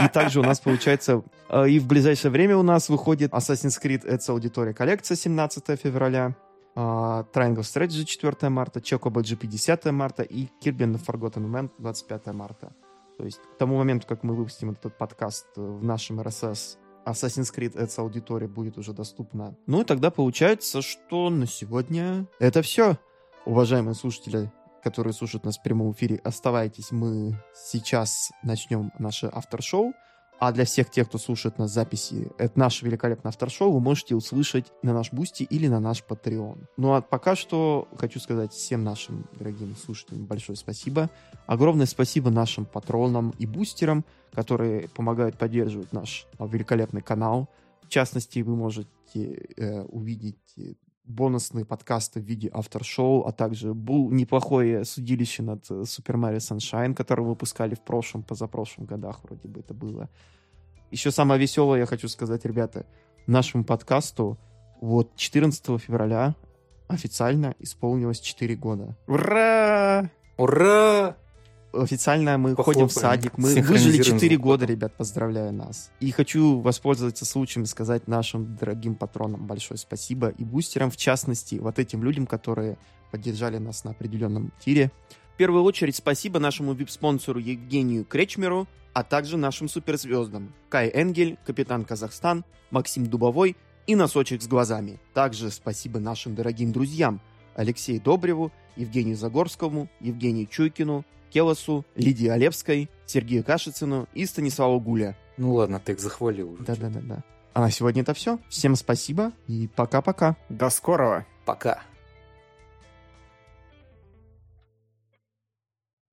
и также у нас получается, а, и в ближайшее время у нас выходит Assassin's Creed Ezio Auditoria коллекция 17 февраля, а, Triangle Strategy 4 марта, Chocobo GP 10 марта и Kirby and Forgotten Land 25 марта. То есть к тому моменту, как мы выпустим этот подкаст в нашем RSS Assassin's Creed Ezio Auditore будет уже доступна. Ну и тогда получается, что на сегодня это все. Уважаемые слушатели, которые слушают нас в прямом эфире, оставайтесь. Мы сейчас начнем наше aftershow. А для всех тех, кто слушает нас записи, это наше великолепное aftershow, вы можете услышать на наш Boosty или на наш Patreon. Ну а пока что хочу сказать всем нашим дорогим слушателям большое спасибо. Огромное спасибо нашим патронам и бустерам, которые помогают поддерживать наш великолепный канал. В частности, вы можете э, увидеть бонусные подкасты в виде автор-шоу, а также был неплохое судилище над Super Mario Sunshine, которое выпускали в прошлом, позапрошлом годах вроде бы это было. Еще самое веселое я хочу сказать, ребята, нашему подкасту вот 14 февраля официально исполнилось 4 года. Ура! Ура! Официально мы Похлопаем. ходим в садик. Мы выжили 4 года, ребят, поздравляю нас. И хочу воспользоваться случаем и сказать нашим дорогим патронам большое спасибо. И бустерам, в частности, вот этим людям, которые поддержали нас на определенном тире. В первую очередь спасибо нашему вип-спонсору Евгению Кречмеру, а также нашим суперзвездам Кай Энгель, Капитан Казахстан, Максим Дубовой и Носочек с глазами. Также спасибо нашим дорогим друзьям Алексею Добреву, Евгению Загорскому, Евгению Чуйкину, Келосу, Лидии Олевской, Сергею Кашицыну и Станиславу Гуля. Ну ладно, ты их захвалил уже. Да-да-да. А на сегодня это все. Всем спасибо и пока-пока. До скорого. Пока.